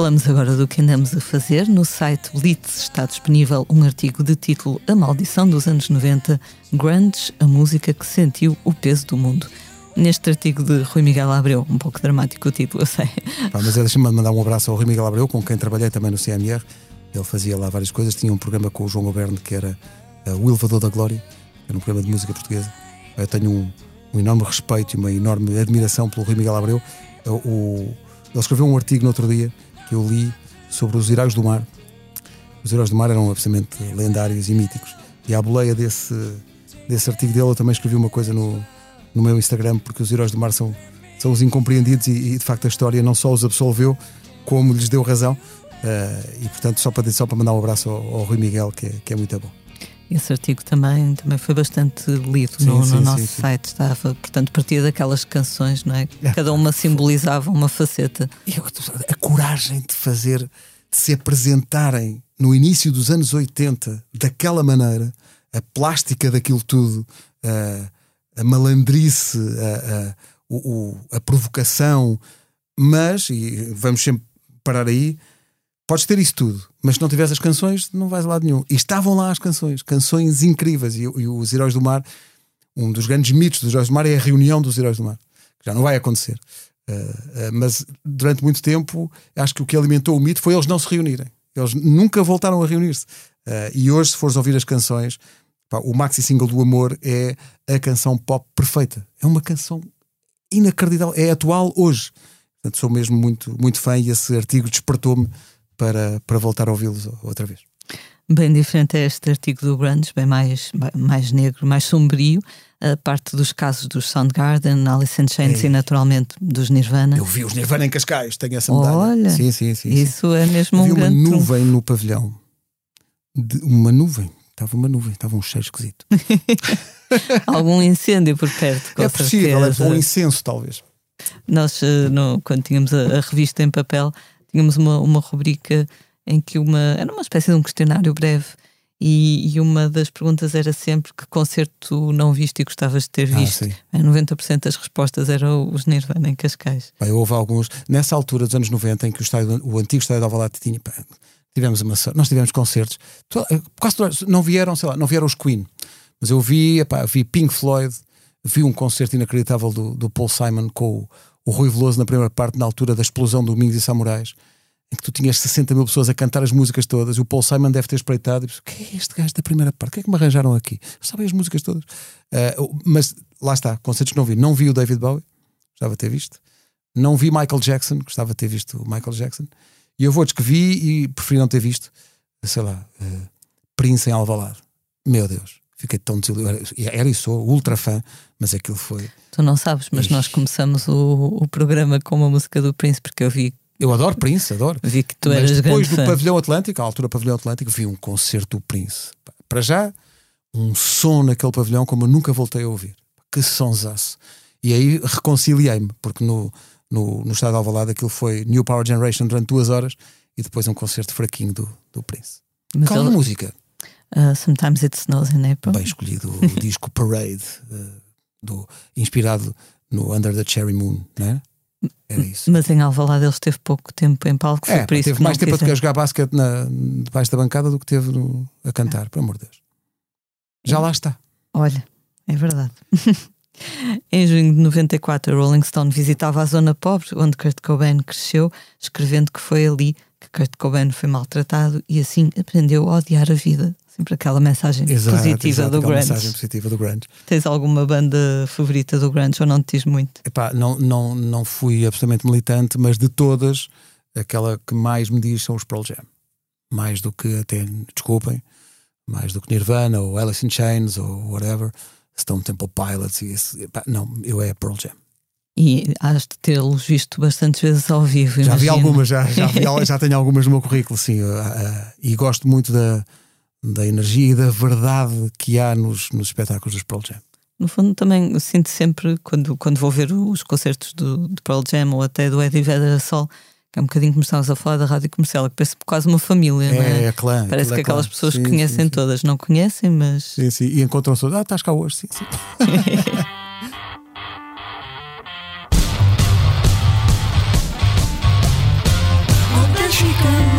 Falamos agora do que andamos a fazer. No site Blitz está disponível um artigo de título A Maldição dos Anos 90, Grunge, a música que sentiu o peso do mundo. Neste artigo de Rui Miguel Abreu, um pouco dramático o título, eu sei. Pá, mas é, deixa-me mandar um abraço ao Rui Miguel Abreu, com quem trabalhei também no CMR. Ele fazia lá várias coisas. Tinha um programa com o João Goberno que era eh, O Elevador da Glória, era um programa de música portuguesa. Eu tenho um, um enorme respeito e uma enorme admiração pelo Rui Miguel Abreu. Eh, o- ele escreveu um artigo no outro dia que eu li sobre os Heróis do Mar. Os Heróis do Mar eram absolutamente lendários e míticos. E à boleia desse, desse artigo dele, eu também escrevi uma coisa no, no meu Instagram, porque os Heróis do Mar são, são os incompreendidos e, e, de facto a história não só os absolveu, como lhes deu razão. Eh, e portanto, só para, só para mandar um abraço ao, ao Rui Miguel, que é, que é muito bom. Esse artigo também, também foi bastante lido Sim, no, no sim, nosso sim, site. Estava, portanto, partia daquelas canções, não é? É. Cada uma simbolizava uma faceta. E eu- a coragem de fazer, de se apresentarem no início dos anos 80 daquela maneira, a plástica daquilo tudo, a, a malandrice, a, a, o- a provocação, mas, e vamos sempre parar aí, podes ter isso tudo, mas se não tiveres as canções, não vais a lado nenhum. E estavam lá as canções, canções incríveis, e, e os Heróis do Mar, um dos grandes mitos dos Heróis do Mar é a reunião dos Heróis do Mar, que já não vai acontecer. Uh, uh, mas durante muito tempo acho que o que alimentou o mito foi eles não se reunirem. Eles nunca voltaram a reunir-se. Uh, e hoje, se fores ouvir as canções, pá, o maxi single do Amor é a canção pop perfeita. É uma canção inacreditável. É atual hoje. Portanto, sou mesmo muito, muito fã e esse artigo despertou-me para, para voltar a ouvi-los outra vez. Bem diferente é este artigo do Grunge, bem mais, mais negro, mais sombrio. A parte dos casos dos Soundgarden, Alice in Chains É. e naturalmente dos Nirvana. Eu vi os Nirvana em Cascais, tenho essa medalha. Olha, sim, sim, sim. Isso é mesmo um uma grande trunfo. nuvem no pavilhão. De- uma nuvem. Estava uma nuvem, estava um cheiro esquisito. Algum incêndio por perto, com é possível, é certeza. um incenso, talvez. Nós, eh, no- quando tínhamos a, a revista em papel, tínhamos uma, uma rubrica em que uma, era uma espécie de um questionário breve e, e uma das perguntas era sempre que concerto tu não viste e gostavas de ter Ah, visto. sim. Em 90% das respostas eram os Nirvana em Cascais. Bem, houve alguns. Nessa altura dos anos 90, em que o, estádio, o antigo estádio de Alvalade tinha. tivemos uma. Nós tivemos concertos. To- eh, Quase não vieram, sei lá, não vieram os Queen. Mas eu vi, epá, vi Pink Floyd, vi um concerto inacreditável do, do Paul Simon com o, o Rui Veloso na primeira parte, na altura da explosão do Domingos e Samurais, em que tu tinhas 60 mil pessoas a cantar as músicas todas. E o Paul Simon deve ter espreitado e disse: O que é este gajo da primeira parte? O que é que me arranjaram aqui? Sabem as músicas todas. Eh, mas lá está, concertos que não vi. Não vi o David Bowie, gostava de ter visto. Não vi Michael Jackson, gostava de ter visto o Michael Jackson. E eu outros que vi e preferi não ter visto, sei lá, eh, Prince em Alvalade. Meu Deus, fiquei tão desiludido. Era, e sou ultra fã, mas aquilo foi. Tu não sabes, mas Ixi. nós começamos o, o programa com uma música do Prince, porque eu vi, Eu adoro Prince, adoro. vi que tu mas eras depois do fã. Pavilhão Atlântico, à altura do Pavilhão Atlântico, vi um concerto do Prince. Para já, um som naquele pavilhão como eu nunca voltei a ouvir. Que sonsaço. E aí reconciliei-me, porque no, no, no estado de Alvalade aquilo foi New Power Generation durante duas horas e depois um concerto fraquinho do, do Prince. Mas Qual a ele- música? Uh, Sometimes It Snows in April. Bem escolhido o disco Parade, eh, do, inspirado no Under the Cherry Moon, não é? Era isso. Mas em Alvalade ele esteve pouco tempo em palco, foi É, por isso teve que mais tempo a quiseram. jogar basquete na, debaixo da bancada do que teve no- a cantar, por amor de Deus. Já lá está. Olha, é verdade. em junho de 94, a Rolling Stone visitava a zona pobre onde Kurt Cobain cresceu, escrevendo que foi ali que Kurt Cobain foi maltratado e assim aprendeu a odiar a vida. Sempre aquela mensagem positiva exato, do grunge. mensagem positiva do grunge. Tens alguma banda favorita do grunge ou não te diz muito? Epá, não, não, não fui absolutamente militante, mas de todas, aquela que mais me diz são os Pearl Jam. Mais do que até, desculpem, mais do que Nirvana ou Alice in Chains ou whatever, Stone Temple Pilots. E esse, pá, não, eu é Pearl Jam. E has de tê-los visto bastantes vezes ao vivo. Já vi imagino. algumas, já, já, vi já tenho algumas no meu currículo, sim. uh, uh, e gosto muito da, da energia e da verdade que há nos, nos espetáculos dos Pearl Jam. No fundo, também eu sinto sempre, quando, quando vou ver os concertos do, de Pearl Jam ou até do Eddie Vedder Sol, que é um bocadinho como estávamos a falar da rádio comercial, que parece quase uma família, não É, é? é clã. Parece aquilo que é aquelas clã. pessoas Sim, que conhecem sim, sim. todas não conhecem, mas Sim, sim. E encontram-se. Ah, estás cá hoje, sim, sim. Oh, she.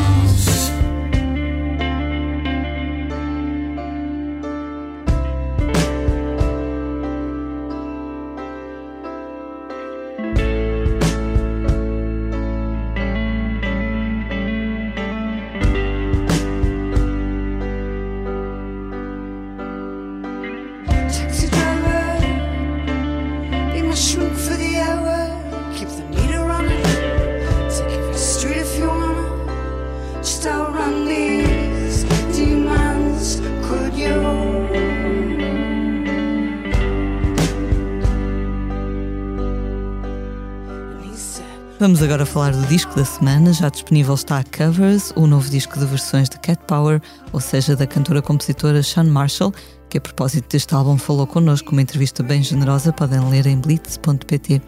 Vamos agora falar do disco da semana. Já disponível está Covers, o novo disco de versões de Cat Power, ou seja, da cantora-compositora Sean Marshall, que a propósito deste álbum falou connosco. Uma entrevista bem generosa, podem ler em blitz.pt.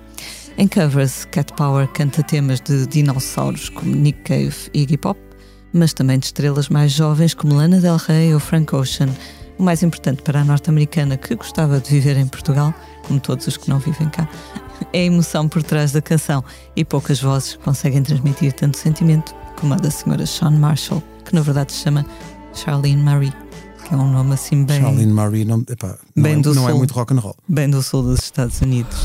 Em Covers, Cat Power canta temas de dinossauros como Nick Cave e Iggy Pop, mas também de estrelas mais jovens como Lana Del Rey ou Frank Ocean. O mais importante para a norte-americana que gostava de viver em Portugal, como todos os que não vivem cá, é a emoção por trás da canção e poucas vozes conseguem transmitir tanto sentimento como a da senhora Sean Marshall, que na verdade se chama Charlene Marie, que é um nome assim bem, Charlene Marie não, epá, não, Bem é, do não é sul. muito rock and roll. bem do sul dos Estados Unidos.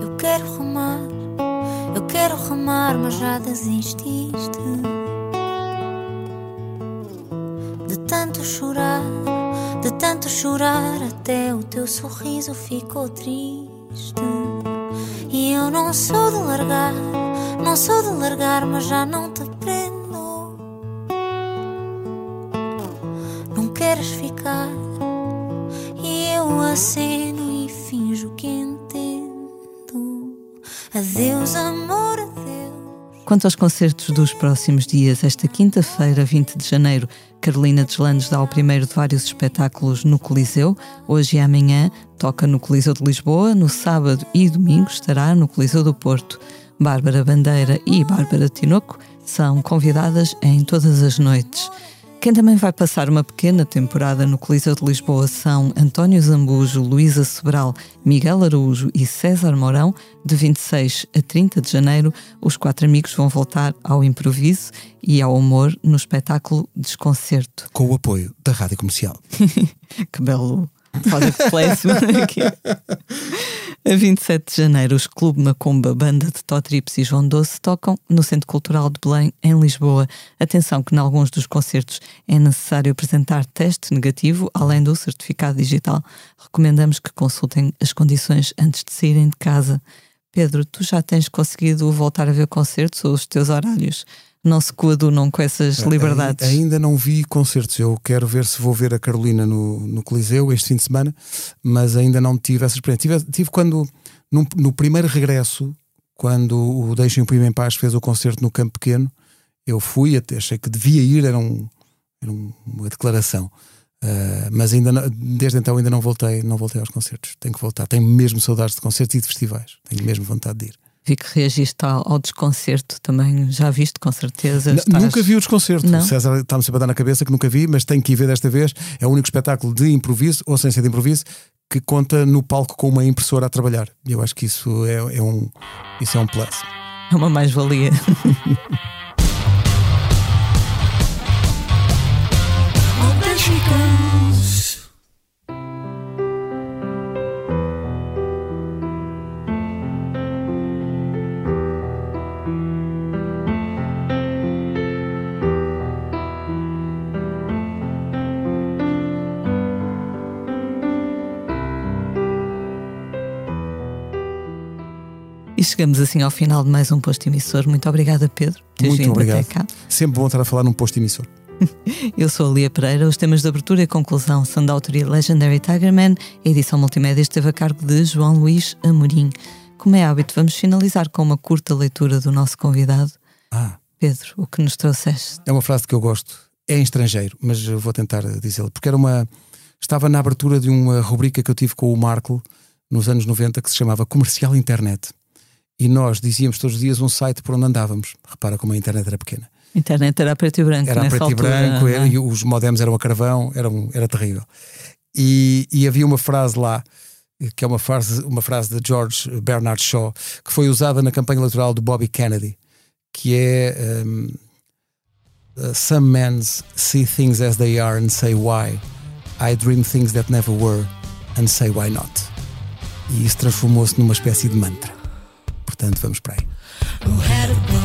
Eu quero remar, eu quero remar, mas já desististe. De tanto chorar, de tanto chorar, até o teu sorriso ficou triste. E eu não sou de largar, não sou de largar, mas já não te prendo. Não queres ficar, e eu aceno e finjo que entendo. Adeus, amor. Quanto aos concertos dos próximos dias, esta quinta-feira, 20 de janeiro, Carolina Deslandes dá o primeiro de vários espetáculos no Coliseu. Hoje e amanhã toca no Coliseu de Lisboa, no sábado e domingo estará no Coliseu do Porto. Bárbara Bandeira e Bárbara Tinoco são convidadas em todas as noites. Quem também vai passar uma pequena temporada no Coliseu de Lisboa são António Zambujo, Luísa Sobral, Miguel Araújo e César Mourão. De 26 a 30 de janeiro, os quatro amigos vão voltar ao improviso e ao humor no espetáculo Desconcerto. Com o apoio da Rádio Comercial. Que belo product placement aqui. A 27 de janeiro, os Clube Macumba, banda de Totrips e João Doce, tocam no Centro Cultural de Belém, em Lisboa. Atenção que, em alguns dos concertos, é necessário apresentar teste negativo, além do certificado digital. Recomendamos que consultem as condições antes de saírem de casa. Pedro, tu já tens conseguido voltar a ver concertos ou os teus horários não se coadunam com essas liberdades? Ai- Ainda não vi concertos. Eu quero ver se vou ver a Carolina no, no Coliseu este fim de semana, mas ainda não tive essa experiência. Tive, tive quando, num- no primeiro regresso, quando o Deixem o Primo em Paz fez o concerto no Campo Pequeno, eu fui, até achei que devia ir, era, um- era um- uma declaração. Ah, mas ainda não- desde então ainda não voltei, não voltei aos concertos. Tenho que voltar. Tenho mesmo saudades de concertos e de festivais. Tenho mesmo vontade de ir. Vi que reagiste ao, ao desconcerto também, já viste com certeza. N- estás- Nunca vi o desconcerto. Não? O César está-me sempre a dar na cabeça que nunca vi, mas tenho que ir ver desta vez. É o único espetáculo de improviso, ou sem ser de improviso, que conta no palco com uma impressora a trabalhar. E eu acho que isso é, é um, isso é um plus. É uma mais-valia. Oh, Chegamos assim ao final de mais um posto emissor. Muito obrigada, Pedro. Muito obrigado. Sempre bom estar a falar num posto emissor. Eu sou a Lia Pereira. Os temas de abertura e conclusão são da autoria Legendary Tigerman. A edição multimédia esteve a cargo de João Luís Amorim. Como é hábito, vamos finalizar com uma curta leitura do nosso convidado. Ah, Pedro, o que nos trouxeste? é uma frase que eu gosto. É em estrangeiro, mas vou tentar dizê-la. Porque era uma. Estava na abertura de uma rubrica que eu tive com o Marco nos anos 90 que se chamava Comercial Internet. E nós dizíamos todos os dias um site por onde andávamos. Repara como a internet era pequena. A internet era preto e branco Era nessa preto e altura. branco, não é? era- e os modems eram a carvão, era, um- era terrível. E, e havia uma frase lá, que é uma frase, uma frase de George Bernard Shaw, que foi usada na campanha eleitoral do Bobby Kennedy, que é um, uh, Some men see things as they are and say why. I dream things that never were and say why not. E isso transformou-se numa espécie de mantra. Portanto, vamos para aí.